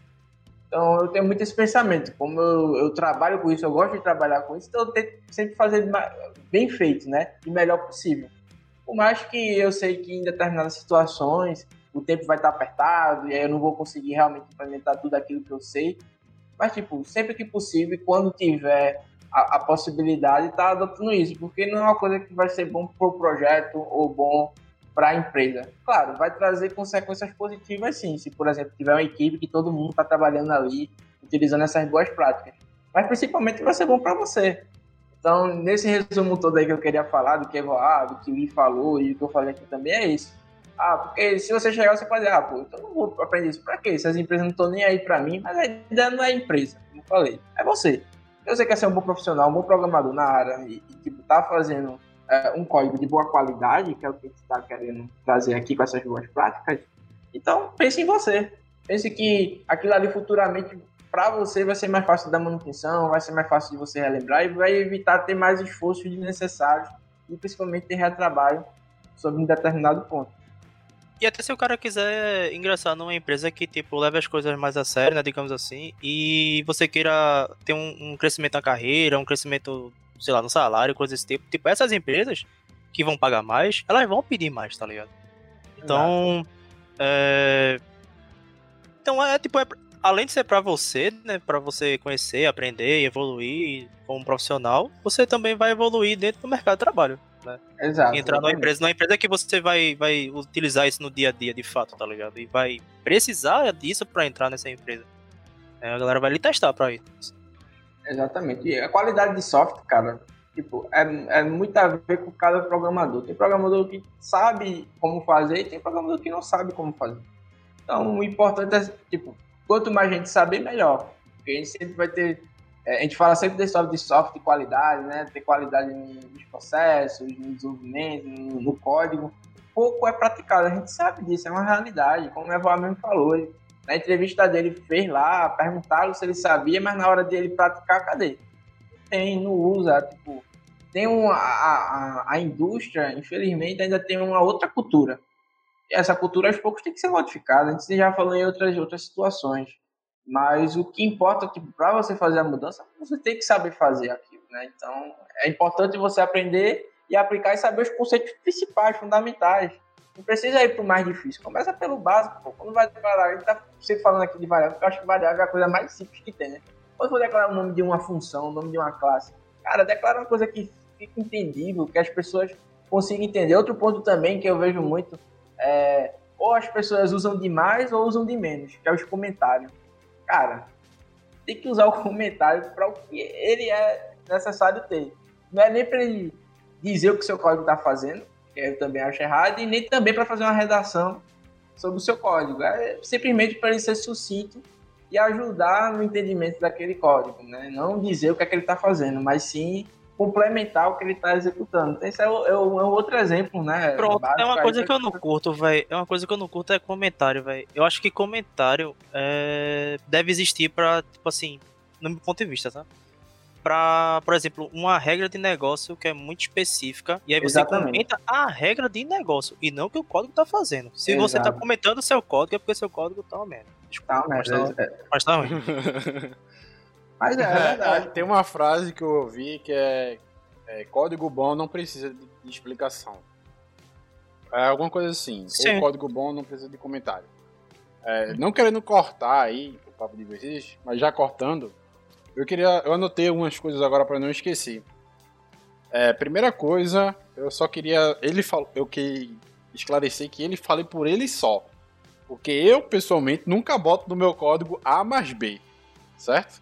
Então eu tenho muito esse pensamento. Como eu, eu, trabalho com isso, eu gosto de trabalhar com isso, então eu tento sempre fazer bem feito, né? E melhor possível. Por mais que eu sei que em determinadas situações o tempo vai estar apertado e aí eu não vou conseguir realmente implementar tudo aquilo que eu sei. Mas, tipo, sempre que possível quando tiver a, a possibilidade está adotando isso, porque não é uma coisa que vai ser bom para o projeto ou bom para a empresa. Claro, vai trazer consequências positivas sim, se por exemplo tiver uma equipe que todo mundo está trabalhando ali, utilizando essas boas práticas. Mas principalmente vai ser bom para você. Então, nesse resumo todo aí que eu queria falar, do que é voar, do que o Lee falou e o que eu falei aqui também é isso. Ah, porque se você chegar, você pode ah, pô, então não vou aprender isso. Pra quê? Se as empresas não estão nem aí pra mim, mas ainda não é empresa, como eu falei. É você. Se você quer ser um bom profissional, um bom programador na área e, e tipo, tá fazendo é, um código de boa qualidade, que é o que a gente está querendo trazer aqui com essas boas práticas, então pense em você. Pense que aquilo ali futuramente para você vai ser mais fácil da manutenção, vai ser mais fácil de você relembrar e vai evitar ter mais esforços desnecessários e principalmente ter retrabalho sobre um determinado ponto. E até se o cara quiser ingressar numa empresa que, tipo, leve as coisas mais a sério, né, digamos assim, e você queira ter um, um crescimento na carreira, um crescimento, sei lá, no salário, coisas desse tipo, tipo, essas empresas que vão pagar mais, elas vão pedir mais, tá ligado? Então, é... Então, é tipo, é, além de ser para você, né, para você conhecer, aprender evoluir como profissional, você também vai evoluir dentro do mercado de trabalho. Né? Exato. Entrar numa empresa, numa empresa que você vai, vai utilizar isso no dia a dia, de fato, tá ligado? E vai precisar disso para entrar nessa empresa. É, a galera vai lhe testar para isso. Exatamente. E a qualidade de software, cara, tipo, é, é muito a ver com cada programador. Tem programador que sabe como fazer e tem programador que não sabe como fazer. Então, o importante é, tipo, quanto mais gente saber, melhor. Porque a gente sempre vai ter a gente fala sempre desse de software de qualidade, né? Ter qualidade nos processos, no desenvolvimento, no, código. Pouco é praticado, a gente sabe disso, é uma realidade. Como o Eval mesmo falou, na entrevista dele fez lá, perguntaram se ele sabia, mas na hora dele praticar, cadê? Tem, não usa, tipo, tem uma, a, a, a indústria, infelizmente, ainda tem uma outra cultura. E essa cultura aos poucos tem que ser modificada. A gente já falou em outras, outras situações. Mas o que importa, tipo, para você fazer a mudança, você tem que saber fazer aquilo, né? Então, é importante você aprender e aplicar e saber os conceitos principais, fundamentais. Não precisa ir para o mais difícil. Começa pelo básico, pô. Quando vai declarar, a gente tá sempre falando aqui de variável, porque eu acho que variável é a coisa mais simples que tem, né? Quando for declarar o nome de uma função, o nome de uma classe, cara, declara uma coisa que fica entendível, que as pessoas consigam entender. Outro ponto também que eu vejo muito é ou as pessoas usam de mais ou usam de menos, que é os comentários cara, tem que usar o comentário para o que ele é necessário ter. Não é nem para ele dizer o que seu código está fazendo, que eu também acho errado, e nem também para fazer uma redação sobre o seu código. É simplesmente para ele ser sucinto e ajudar no entendimento daquele código, né? Não dizer o que é que ele está fazendo, mas sim complementar o que ele está executando. Então, esse é, o, é, o, é outro exemplo, né? Pronto, é uma coisa que eu não curto, velho. É uma coisa que eu não curto é comentário, velho. Eu acho que comentário é... deve existir para tipo assim, no meu ponto de vista, tá? Pra, por exemplo, uma regra de negócio que é muito específica, e aí você Exatamente. comenta a regra de negócio, e não o que o código tá fazendo. Se Exato. você tá comentando o seu código, é porque seu código tá uma merda. Desculpa, tá uma merda. Mas, tá, mas tá ruim. (laughs) Mas é, é (laughs) verdade. Tem uma frase que eu ouvi que é, é código bom não precisa de, de, explicação. É alguma coisa assim. Sim. Ou código bom não precisa de comentário. É, não querendo cortar aí o papo de vocês, mas já cortando, eu queria. Eu anotei algumas coisas agora para não esquecer. É, primeira coisa, eu só queria. Ele falou. Eu que esclarecer que ele fale por ele só. Porque eu, pessoalmente, nunca boto no meu código A mais B. Certo?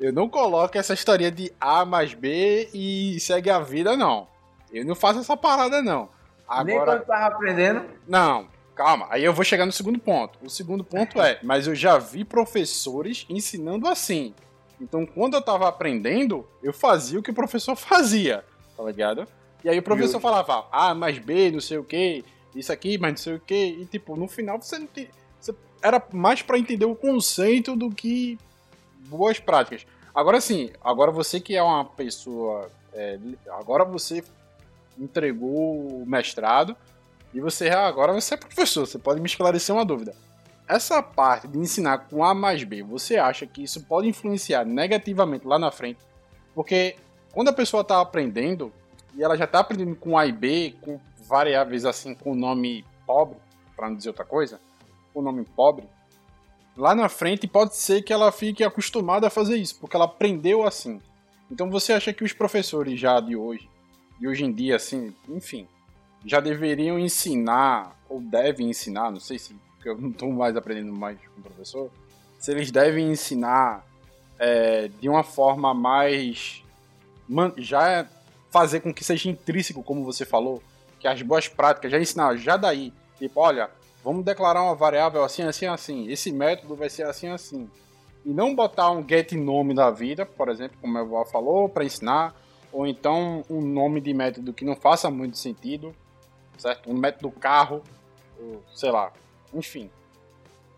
Eu não coloco essa história de A mais B e segue a vida, não. Eu não faço essa parada, não. Agora... Nem quando tava aprendendo? Não, calma. Aí eu vou chegar no segundo ponto. O segundo ponto é, mas eu já vi professores ensinando assim. Então, quando eu tava aprendendo, eu fazia o que o professor (laughs) fazia, tá ligado? E aí o professor falava, A mais B, não sei o que, isso aqui, mas não sei o que. E tipo, no final você não tem. Você... Era mais para entender o conceito do que boas práticas. Agora sim, agora você que é uma pessoa. É, agora você entregou o mestrado e você ah, agora você é professor, você pode me esclarecer uma dúvida. Essa parte de ensinar com A mais B, você acha que isso pode influenciar negativamente lá na frente? Porque quando a pessoa está aprendendo e ela já está aprendendo com A e B, com variáveis assim, com nome pobre, para não dizer outra coisa, com nome pobre, lá na frente pode ser que ela fique acostumada a fazer isso, porque ela aprendeu assim. Então você acha que os professores já de hoje, de hoje em dia, assim, enfim, já deveriam ensinar, ou devem ensinar, não sei se, porque eu não estou mais aprendendo mais com professor, se eles devem ensinar é, de uma forma mais. já fazer com que seja intrínseco, como você falou, que as boas práticas, já ensinar já daí, Tipo, olha, vamos declarar uma variável assim, assim, assim. Esse método vai ser assim, assim. E não botar um get nome da vida, por exemplo, como a Evoa falou, para ensinar. Ou então um nome de método que não faça muito sentido, certo? Um método carro, ou, sei lá. Enfim.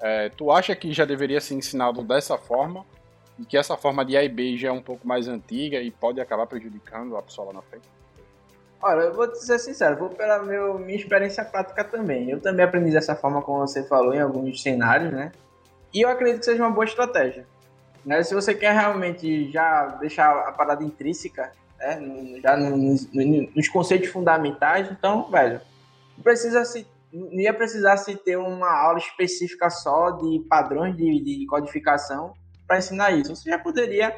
É, tu acha que já deveria ser ensinado dessa forma? E que essa forma de A e B já é um pouco mais antiga e pode acabar prejudicando a pessoa lá na frente? Olha, eu vou te ser sincero, vou pela meu, minha experiência prática também. Eu também aprendi dessa forma, como você falou, em alguns cenários, né? E eu acredito que seja uma boa estratégia. Né? Se você quer realmente já deixar a parada intrínseca, né? já nos, nos conceitos fundamentais, então, velho, não precisa se não ia precisar se ter uma aula específica só de padrões de, de codificação para ensinar isso. Você já poderia,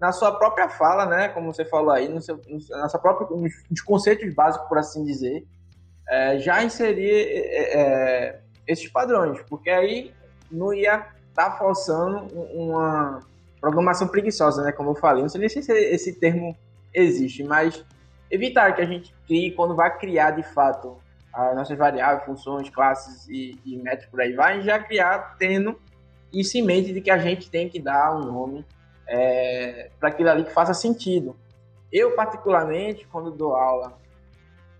na sua própria fala, né, como você falou aí, no seu, na própria, nos conceitos básicos, por assim dizer, é, já inserir é, é, esses padrões, porque aí não ia estar tá forçando uma programação preguiçosa, né, como eu falei. Não sei se esse, esse termo existe, mas evitar que a gente crie, quando vai criar de fato as nossas variáveis, funções, classes e, e métodos por aí vai, já criar tendo isso em mente de que a gente tem que dar um nome é, para aquilo ali que faça sentido. Eu, particularmente, quando dou aula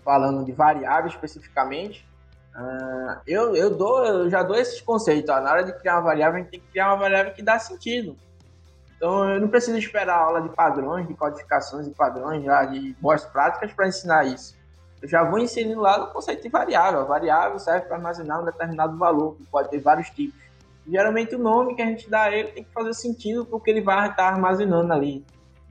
falando de variável especificamente, uh, eu, eu, dou, eu já dou esses conceitos. Ó, na hora de criar uma variável, a gente tem que criar uma variável que dá sentido. Então, eu não preciso esperar a aula de padrões, de codificações e padrões, já de boas práticas para ensinar isso. Eu já vou ensinando lá no conceito de variável. A variável serve para armazenar um determinado valor, que pode ter vários tipos geralmente o nome que a gente dá a ele tem que fazer sentido porque ele vai estar armazenando ali.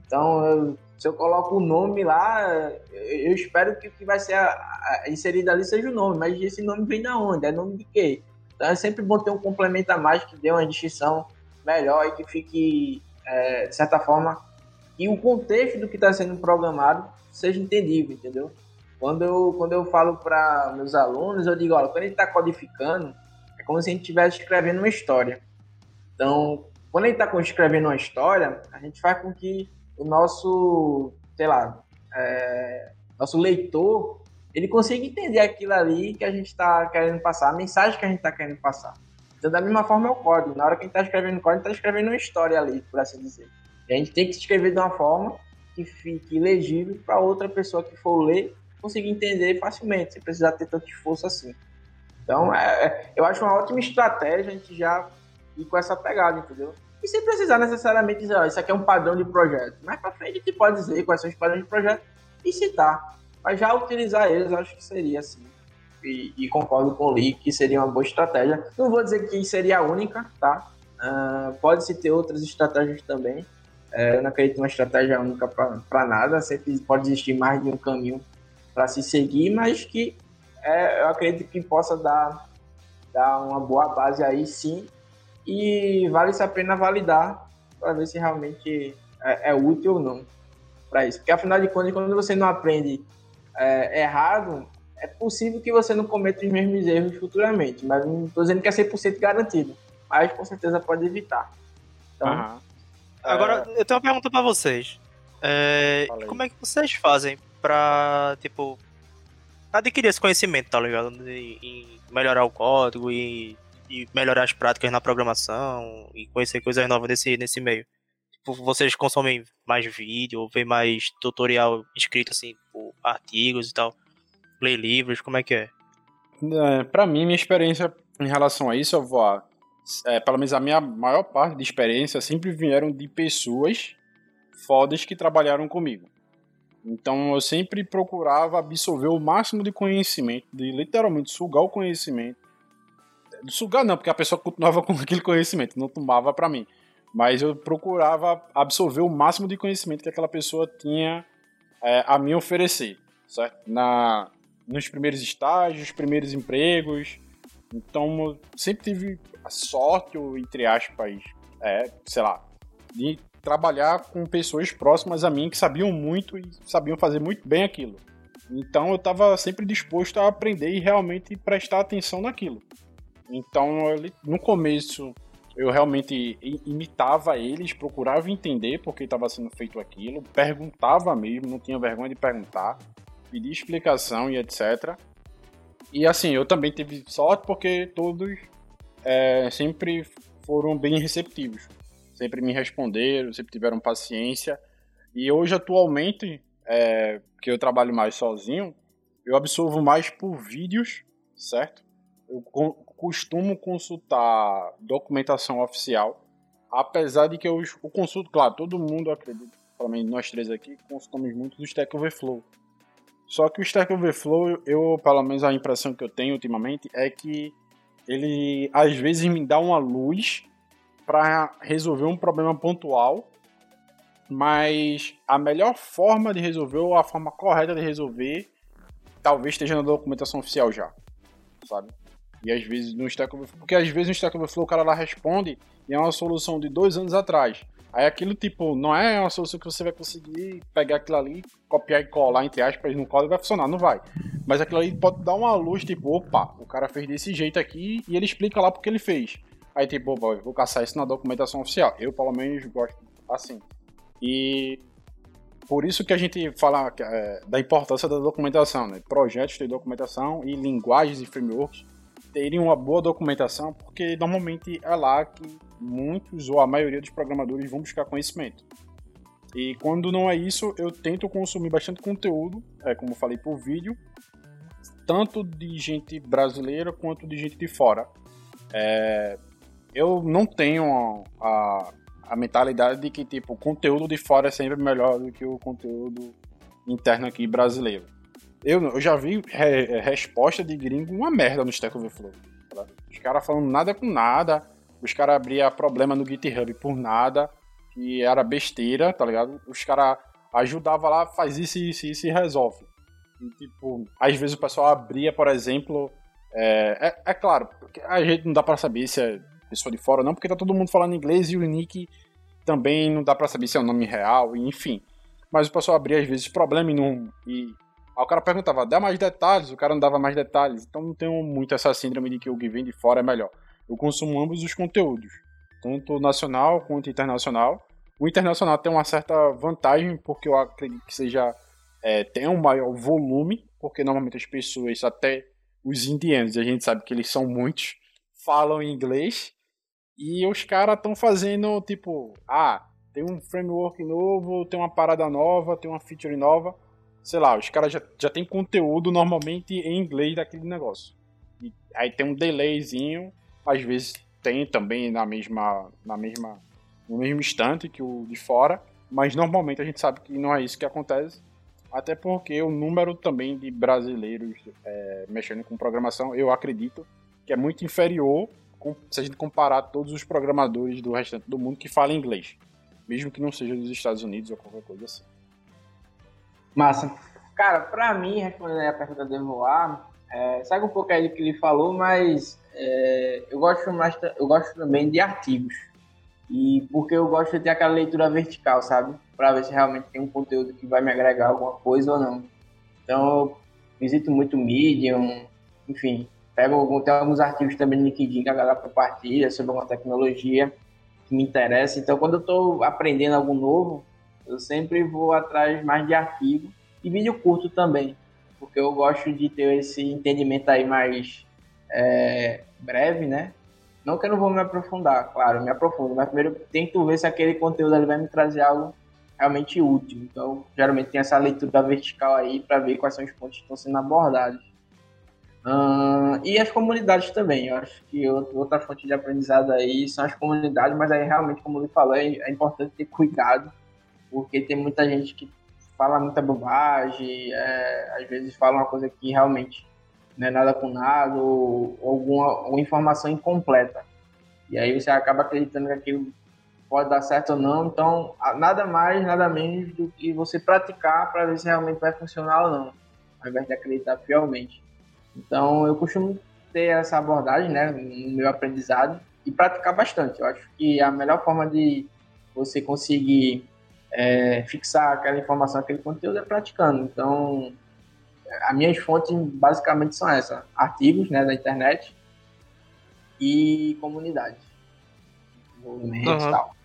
Então, eu, se eu coloco o nome lá, eu espero que o que vai ser a, a, inserido ali seja o nome, mas esse nome vem da onde? É nome de quê? Então é sempre bom ter um complemento a mais que dê uma distinção melhor e que fique, é, de certa forma, e o contexto do que está sendo programado seja entendível, entendeu? Quando eu, quando eu falo para meus alunos, eu digo, olha, quando gente está codificando, como se a gente estivesse escrevendo uma história. Então, quando a gente está escrevendo uma história, a gente faz com que o nosso, sei lá, é, nosso leitor, ele consiga entender aquilo ali que a gente está querendo passar, a mensagem que a gente está querendo passar. Então, da mesma forma é o código. Na hora que a gente está escrevendo código, está escrevendo uma história ali, por assim dizer. E a gente tem que escrever de uma forma que fique legível para outra pessoa que for ler conseguir entender facilmente, sem precisar ter tanto esforço assim. Então, é, é, eu acho uma ótima estratégia a gente já ir com essa pegada, entendeu? E sem precisar necessariamente dizer, ó, isso aqui é um padrão de projeto. Mais pra frente a gente pode dizer quais são os padrões de projeto e citar. Mas já utilizar eles, acho que seria assim. E, e, concordo com o Lee que seria uma boa estratégia. Não vou dizer que seria a única, tá? Uh, Pode-se ter outras estratégias também. Uh, eu não acredito uma estratégia única para nada. Sempre pode existir mais de um caminho para se seguir, mas que é, eu acredito que possa dar, dar uma boa base aí sim. E vale a pena validar para ver se realmente é, é útil ou não para isso. Porque afinal de contas, quando você não aprende é, errado, é possível que você não cometa os mesmos erros futuramente. Mas não estou dizendo que é 100% garantido. Mas com certeza pode evitar. Então, uhum. Agora, eu tenho uma pergunta para vocês. É, como é que vocês fazem para, tipo, adquirir esse conhecimento, tá ligado? E, melhorar o código e, e, melhorar as práticas na programação e conhecer coisas novas nesse, nesse meio. Tipo, vocês consomem mais vídeo, ou vê mais tutorial escrito assim, por artigos e tal, ler livros, como é que é? é pra mim, minha experiência em relação a isso, eu vou. É, pelo menos a minha maior parte de experiência sempre vieram de pessoas fodas que trabalharam comigo. Então eu sempre procurava absorver o máximo de conhecimento, de literalmente sugar o conhecimento. Sugar não, porque a pessoa continuava (laughs) com aquele conhecimento, não tomava para mim. Mas eu procurava absorver o máximo de conhecimento que aquela pessoa tinha é, a me oferecer, certo? Na, nos primeiros estágios, primeiros empregos. Então eu sempre tive a sorte, ou entre aspas, é, sei lá, de trabalhar com pessoas próximas a mim que sabiam muito e sabiam fazer muito bem aquilo. Então eu estava sempre disposto a aprender e realmente prestar atenção naquilo. Então no começo eu realmente imitava eles, procurava entender por que estava sendo feito aquilo, perguntava mesmo, não tinha vergonha de perguntar, pedir explicação e etc. E assim, eu também tive sorte porque todos é, sempre foram bem receptivos. Sempre me responderam, sempre tiveram paciência. E hoje, atualmente, é, que eu trabalho mais sozinho, eu absorvo mais por vídeos, certo? Eu costumo consultar documentação oficial, apesar de que eu, eu consulto, claro, todo mundo acredita, pelo menos nós três aqui, consultamos muito do Stack Overflow. Só que o Stack Overflow, eu, pelo menos a impressão que eu tenho ultimamente, é que ele às vezes me dá uma luz para resolver um problema pontual, mas a melhor forma de resolver, ou a forma correta de resolver, talvez esteja na documentação oficial já, sabe? E às vezes no Stack Overflow, porque às vezes no Stack Overflow o cara lá responde e é uma solução de dois anos atrás. Aí aquilo, tipo, não é uma solução que você vai conseguir pegar aquilo ali, copiar e colar, entre aspas, no código vai funcionar, não vai. Mas aquilo ali pode dar uma luz, tipo, opa, o cara fez desse jeito aqui e ele explica lá porque ele fez. Aí, tipo, opa, vou caçar isso na documentação oficial. Eu, pelo menos, gosto assim. E por isso que a gente fala é, da importância da documentação, né? Projetos de documentação e linguagens e frameworks terem uma boa documentação, porque normalmente é lá que muitos ou a maioria dos programadores vão buscar conhecimento. E quando não é isso, eu tento consumir bastante conteúdo, é, como falei, por vídeo, tanto de gente brasileira quanto de gente de fora. É, eu não tenho a, a mentalidade de que tipo, o conteúdo de fora é sempre melhor do que o conteúdo interno aqui brasileiro. Eu, eu já vi re, resposta de gringo uma merda no Stack Overflow. Tá? Os caras falando nada com nada, os caras abriam problema no GitHub por nada, e era besteira, tá ligado? Os caras ajudavam lá, faz isso, isso, isso e resolve. E, tipo, às vezes o pessoal abria, por exemplo. É, é, é claro, a gente não dá para saber se é pessoa de fora não, porque tá todo mundo falando inglês e o nick também não dá para saber se é o nome real, enfim. Mas o pessoal abria às vezes problema e não. E Aí o cara perguntava, dá mais detalhes, o cara não dava mais detalhes. Então não tenho muito essa síndrome de que o que vem de fora é melhor. Eu consumo ambos os conteúdos, tanto nacional quanto internacional. O internacional tem uma certa vantagem, porque eu acredito que seja é, tem um maior volume, porque normalmente as pessoas, até os indianos, a gente sabe que eles são muitos, falam inglês, e os caras estão fazendo tipo, ah, tem um framework novo, tem uma parada nova, tem uma feature nova sei lá, os caras já, já tem conteúdo normalmente em inglês daquele negócio. E aí tem um delayzinho, às vezes tem também na mesma, na mesma, no mesmo instante que o de fora, mas normalmente a gente sabe que não é isso que acontece, até porque o número também de brasileiros é, mexendo com programação, eu acredito que é muito inferior se a gente comparar todos os programadores do restante do mundo que falam inglês, mesmo que não seja dos Estados Unidos ou qualquer coisa assim. Massa. Cara, pra mim, respondendo a pergunta do Evoar, é, segue um pouco aí do que ele falou, mas é, eu, gosto mais, eu gosto também de artigos. E porque eu gosto de ter aquela leitura vertical, sabe? Pra ver se realmente tem um conteúdo que vai me agregar alguma coisa ou não. Então, eu visito muito Medium, enfim, pego tem alguns artigos também no LinkedIn que a galera compartilha sobre alguma tecnologia que me interessa. Então, quando eu estou aprendendo algo novo, eu sempre vou atrás mais de artigo e vídeo curto também, porque eu gosto de ter esse entendimento aí mais é, breve, né? Não que eu não vou me aprofundar, claro, me aprofundo, mas primeiro tento ver se aquele conteúdo ali vai me trazer algo realmente útil. Então, geralmente tem essa leitura vertical aí para ver quais são os pontos que estão sendo abordados. Uh, e as comunidades também, eu acho que outra fonte de aprendizado aí são as comunidades, mas aí realmente, como eu falei, é importante ter cuidado porque tem muita gente que fala muita bobagem, é, às vezes fala uma coisa que realmente não é nada com nada, ou, ou alguma ou informação incompleta. E aí você acaba acreditando que aquilo pode dar certo ou não, então nada mais, nada menos do que você praticar para ver se realmente vai funcionar ou não, ao invés de acreditar fielmente. Então eu costumo ter essa abordagem né, no meu aprendizado e praticar bastante. Eu acho que a melhor forma de você conseguir é, fixar aquela informação, aquele conteúdo é praticando. Então, as minhas fontes basicamente são essas: artigos né, da internet e comunidade. Uhum.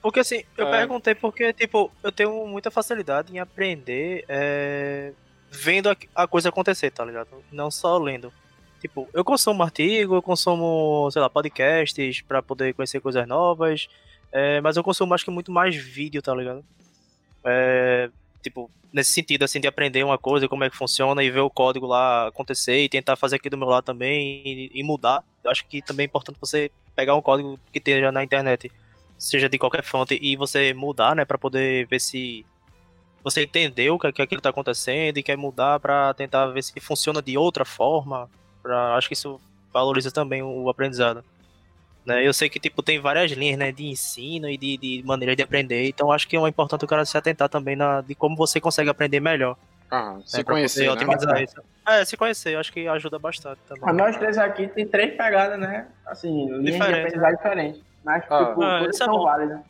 Porque assim, eu é... perguntei porque, tipo, eu tenho muita facilidade em aprender é, vendo a, a, coisa acontecer, tá ligado? Não só lendo. Tipo, eu consumo artigo, eu consumo, sei lá, podcasts para poder conhecer coisas novas, é, mas eu consumo acho que muito mais vídeo, tá ligado? É, tipo, nesse sentido, assim, de aprender uma coisa, como é que funciona e ver o código lá acontecer e tentar fazer aqui do meu lado também e, e mudar. Eu acho que também é importante você pegar um código que esteja na internet, seja de qualquer fonte, e você mudar, né, para poder ver se você entendeu o que, que aquilo tá acontecendo e quer mudar para tentar ver se funciona de outra forma. Pra, acho que isso valoriza também o, aprendizado. Né? Eu sei que tipo tem várias linhas né, de ensino e de, de maneira de aprender, então acho que é importante o cara se atentar também na, de como você consegue aprender melhor. Ah, se né, conhecer, né? otimizar isso. É, se conhecer, acho que ajuda bastante também. A nós três aqui tem três pegadas, né? Assim, linhas de aprendizagem diferentes. Mas, ah. tipo, ah, é são válidas.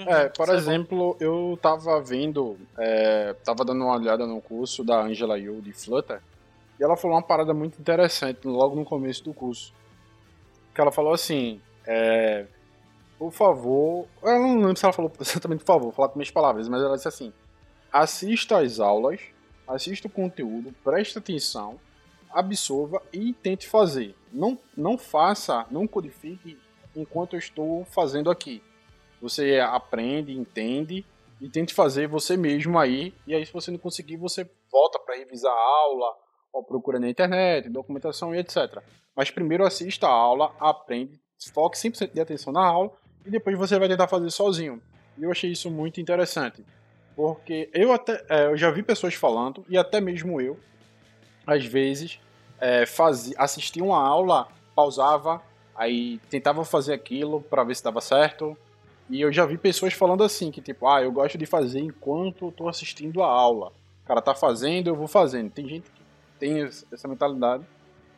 Uhum. É, por isso exemplo, é eu tava vendo, é, tava dando uma olhada no curso da Angela Yu de Flutter, e ela falou uma parada muito interessante logo no começo do curso. Que ela falou assim, é, por favor, eu não lembro se ela falou (laughs) exatamente por favor, vou falar com minhas palavras, mas ela disse assim, assista às aulas, assista o conteúdo, preste atenção, absorva e tente fazer. Não, não faça, não codifique enquanto eu estou fazendo aqui. Você aprende, entende e tente fazer você mesmo aí. E aí, se você não conseguir, você volta para revisar a aula, ou procura na internet, documentação e etc. Mas primeiro assista a aula, aprende, foque 100% de atenção na aula e depois você vai tentar fazer sozinho. E eu achei isso muito interessante. Porque eu até é, eu já vi pessoas falando, e até mesmo eu, às vezes, é, fazia, assistia uma aula, pausava, aí tentava fazer aquilo para ver se dava certo, e eu já vi pessoas falando assim, que tipo, ah, eu gosto de fazer enquanto eu tô assistindo a aula. O cara tá fazendo, eu vou fazendo. Tem gente que tem essa mentalidade.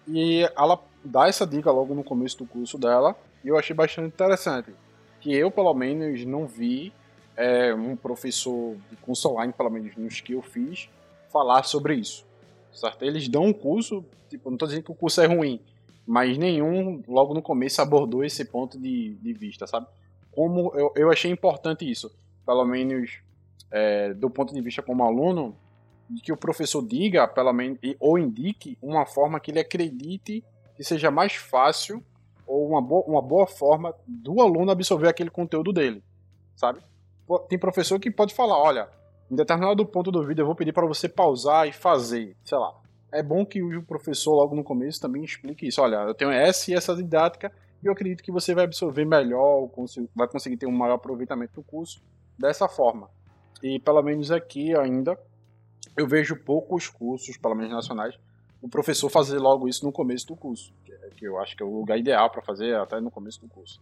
E ela dá essa dica logo no começo do curso dela, e eu achei bastante interessante. Que eu, pelo menos, não vi é, um professor de curso online, pelo menos nos que eu fiz, falar sobre isso. Certo? Eles dão um curso, tipo, não tô dizendo que o curso é ruim, mas nenhum logo no começo abordou esse ponto de, de vista, sabe? Como eu, eu achei importante isso, pelo menos é, do ponto de vista como aluno, de que o professor diga, pelo menos, ou indique uma forma que ele acredite que seja mais fácil ou uma boa, uma boa forma do aluno absorver aquele conteúdo dele, sabe? Tem professor que pode falar, olha, em determinado ponto do vídeo eu vou pedir para você pausar e fazer, sei lá. É bom que o professor logo no começo também explique isso, olha, eu tenho essa e essa didática e eu acredito que você vai absorver melhor, vai conseguir ter um maior aproveitamento do curso dessa forma. E pelo menos aqui ainda, eu vejo poucos cursos, pelo menos nacionais, o professor fazer logo isso no começo do curso, que eu acho que é o lugar ideal para fazer até no começo do curso.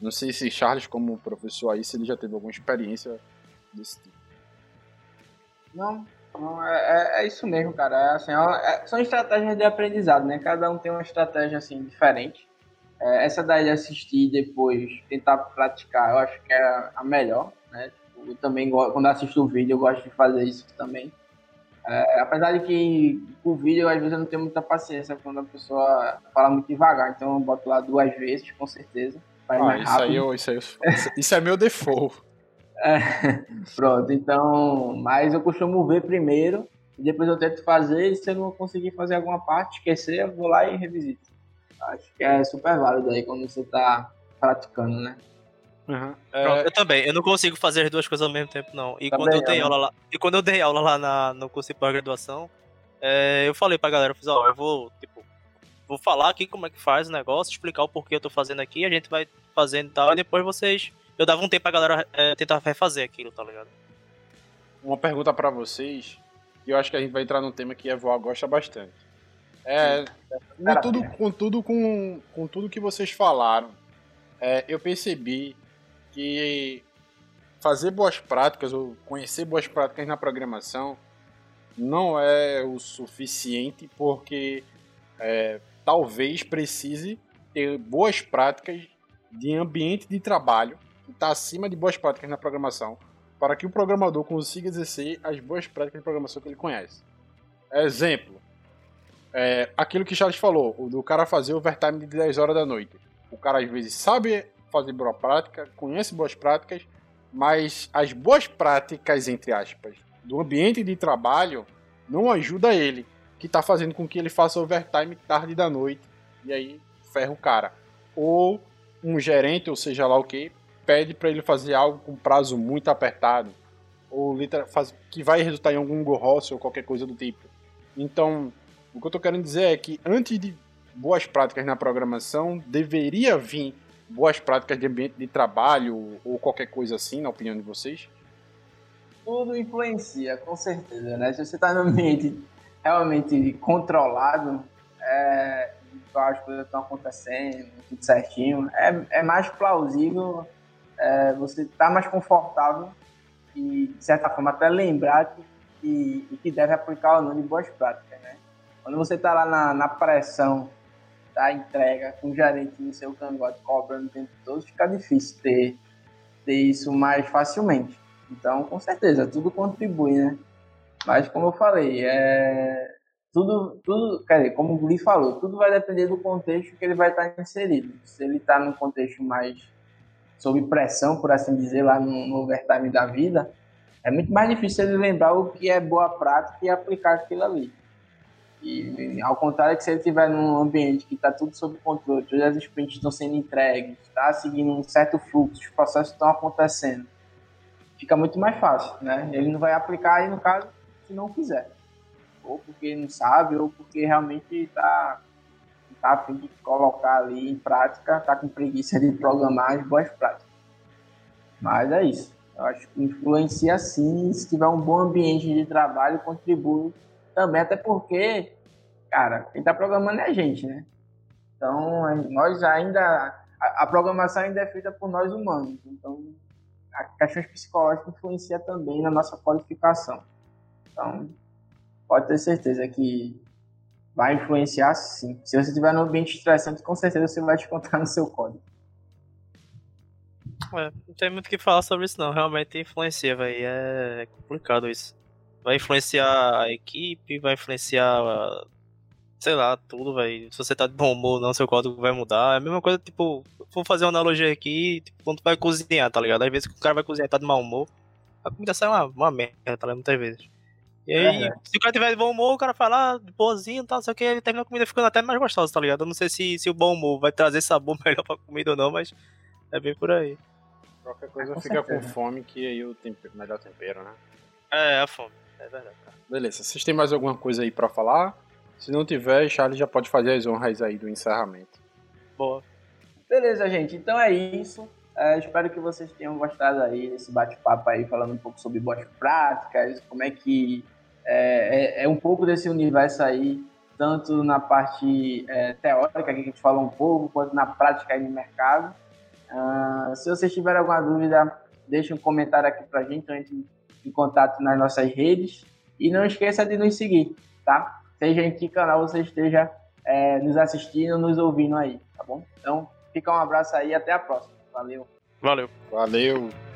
Não sei se Charles, como professor aí, se ele já teve alguma experiência desse tipo. Não, não é, é, é isso mesmo, cara. É assim, é, são estratégias de aprendizado, né? Cada um tem uma estratégia assim diferente. É, essa daí de assistir e depois tentar praticar, eu acho que é a melhor, né? Eu também, quando assisto o vídeo, eu gosto de fazer isso também. É, apesar de que o vídeo, às vezes, eu não tenho muita paciência quando a pessoa fala muito devagar, então eu boto lá duas vezes, com certeza. Ah, isso, aí eu, isso, aí isso é meu default. (laughs) É, pronto, então, mas eu costumo ver primeiro, e depois eu tento fazer, e se eu não conseguir fazer alguma parte, esquecer, eu vou lá e revisito. Acho que é super válido aí quando você tá praticando, né? Uhum. Pronto, é... eu também. Eu não consigo fazer as duas coisas ao mesmo tempo, não. E quando eu dei aula lá, e quando eu dei aula lá na, no curso de pós-graduação, é, eu falei pra galera, eu fiz, ó, eu vou, tipo, vou falar aqui como é que faz o negócio, explicar o porquê eu tô fazendo aqui, a gente vai fazendo e tal, e depois vocês. Eu dava um tempo pra galera é, tentar refazer aquilo, tá ligado? Uma pergunta para vocês, e eu acho que a gente vai entrar num tema que a Voa gosta bastante. É, com tudo, com tudo, com, com tudo que vocês falaram, é, eu percebi que fazer boas práticas ou conhecer boas práticas na programação não é o suficiente porque é, talvez precise ter boas práticas de ambiente de trabalho que está acima de boas práticas na programação para que o programador consiga exercer as boas práticas de programação que ele conhece. Exemplo, é, aquilo que Charles falou, o do cara fazer overtime de 10 horas da noite. O cara às vezes sabe fazer boa prática, conhece boas práticas, mas as boas práticas, entre aspas, do ambiente de trabalho não ajuda ele. que tá fazendo com que ele faça overtime tarde da noite. E aí ferra o cara. Ou um gerente, ou seja lá o que, pede para ele fazer algo com prazo muito apertado. Ou faz, que vai resultar em algum gorroço ou qualquer coisa do tipo. Então, o que eu tô querendo dizer é que antes de boas práticas na programação, deveria vir boas práticas de ambiente de trabalho ou qualquer coisa assim, na opinião de vocês? Tudo influencia, com certeza, né? Se você está no ambiente realmente controlado, é, as coisas estão acontecendo, tudo certinho, é, é mais plausível, é, você está mais confortável e, de certa forma, até lembrar que, que, que deve aplicar ou não de boas práticas, né? Quando você está lá na, na pressão da entrega com o gerente no seu cangote cobrando o tempo todo, fica difícil ter, ter isso mais facilmente. Então, com certeza, tudo contribui, né? Mas, como eu falei, é... tudo, tudo, quer dizer, como o Gui falou, tudo vai depender do contexto que ele vai estar inserido. Se ele está num contexto mais sob pressão, por assim dizer, lá no, no overtime da vida, é muito mais difícil ele lembrar o que é boa prática e aplicar aquilo ali. E, ao contrário que se ele estiver num ambiente que está tudo sob controle, todas as sprints estão sendo entregues, está seguindo um certo fluxo, os processos estão acontecendo, fica muito mais fácil, né? Ele não vai aplicar aí, no caso, se não quiser. Ou porque não sabe, ou porque realmente está tá a fim de colocar ali em prática, está com preguiça de programar as boas práticas. Mas é isso. Eu acho que influencia sim, se tiver um bom ambiente de trabalho, contribui também, até porque, cara, quem está programando é a gente, né? Então, nós ainda. A, a, programação ainda é feita por nós humanos. Então, a questão psicológica influencia também na nossa qualificação. Então, pode ter certeza que vai influenciar sim. Se você estiver num ambiente estressante, com certeza você vai descontar no seu código. É, não tem muito o que falar sobre isso não, realmente influencia, velho. É complicado isso. Vai influenciar a equipe, vai influenciar, sei lá, tudo, vai. Se você tá de bom humor não, seu código vai mudar. É a mesma coisa, tipo, vou fazer uma analogia aqui, tipo, quando tu vai cozinhar, tá ligado? Às vezes o cara vai cozinhar e tá de mau humor, a comida sai uma, uma merda, tá ligado? Muitas vezes. E aí, é. se o cara tiver de bom humor, o cara fala, ah, boazinho e tal, sei o que, ele termina a comida ficando até mais gostosa, tá ligado? Eu não sei se, se o bom humor vai trazer sabor (laughs) melhor pra comida ou não, mas é bem por aí. Qualquer coisa com fica certeza. com fome, que aí o tempero, melhor tempero, né? É, a fome. É verdade. Beleza, vocês têm mais alguma coisa aí para falar? Se não tiver, Charles já pode fazer as honras aí do encerramento. Boa. Beleza, gente. Então é isso. É, espero que vocês tenham gostado aí desse bate-papo aí, falando um pouco sobre boas práticas, como é que é, é, é, um pouco desse universo aí, tanto na parte é, teórica, que a gente falou um pouco, quanto na prática aí no mercado. Uh, se vocês tiverem alguma dúvida, deixe um comentário aqui pra gente, a gente em contato nas nossas redes. E não esqueça de nos seguir, tá? Seja em que canal você esteja é, nos assistindo, nos ouvindo aí, tá bom? Então, fica um abraço aí e até a próxima. Valeu. Valeu. Valeu.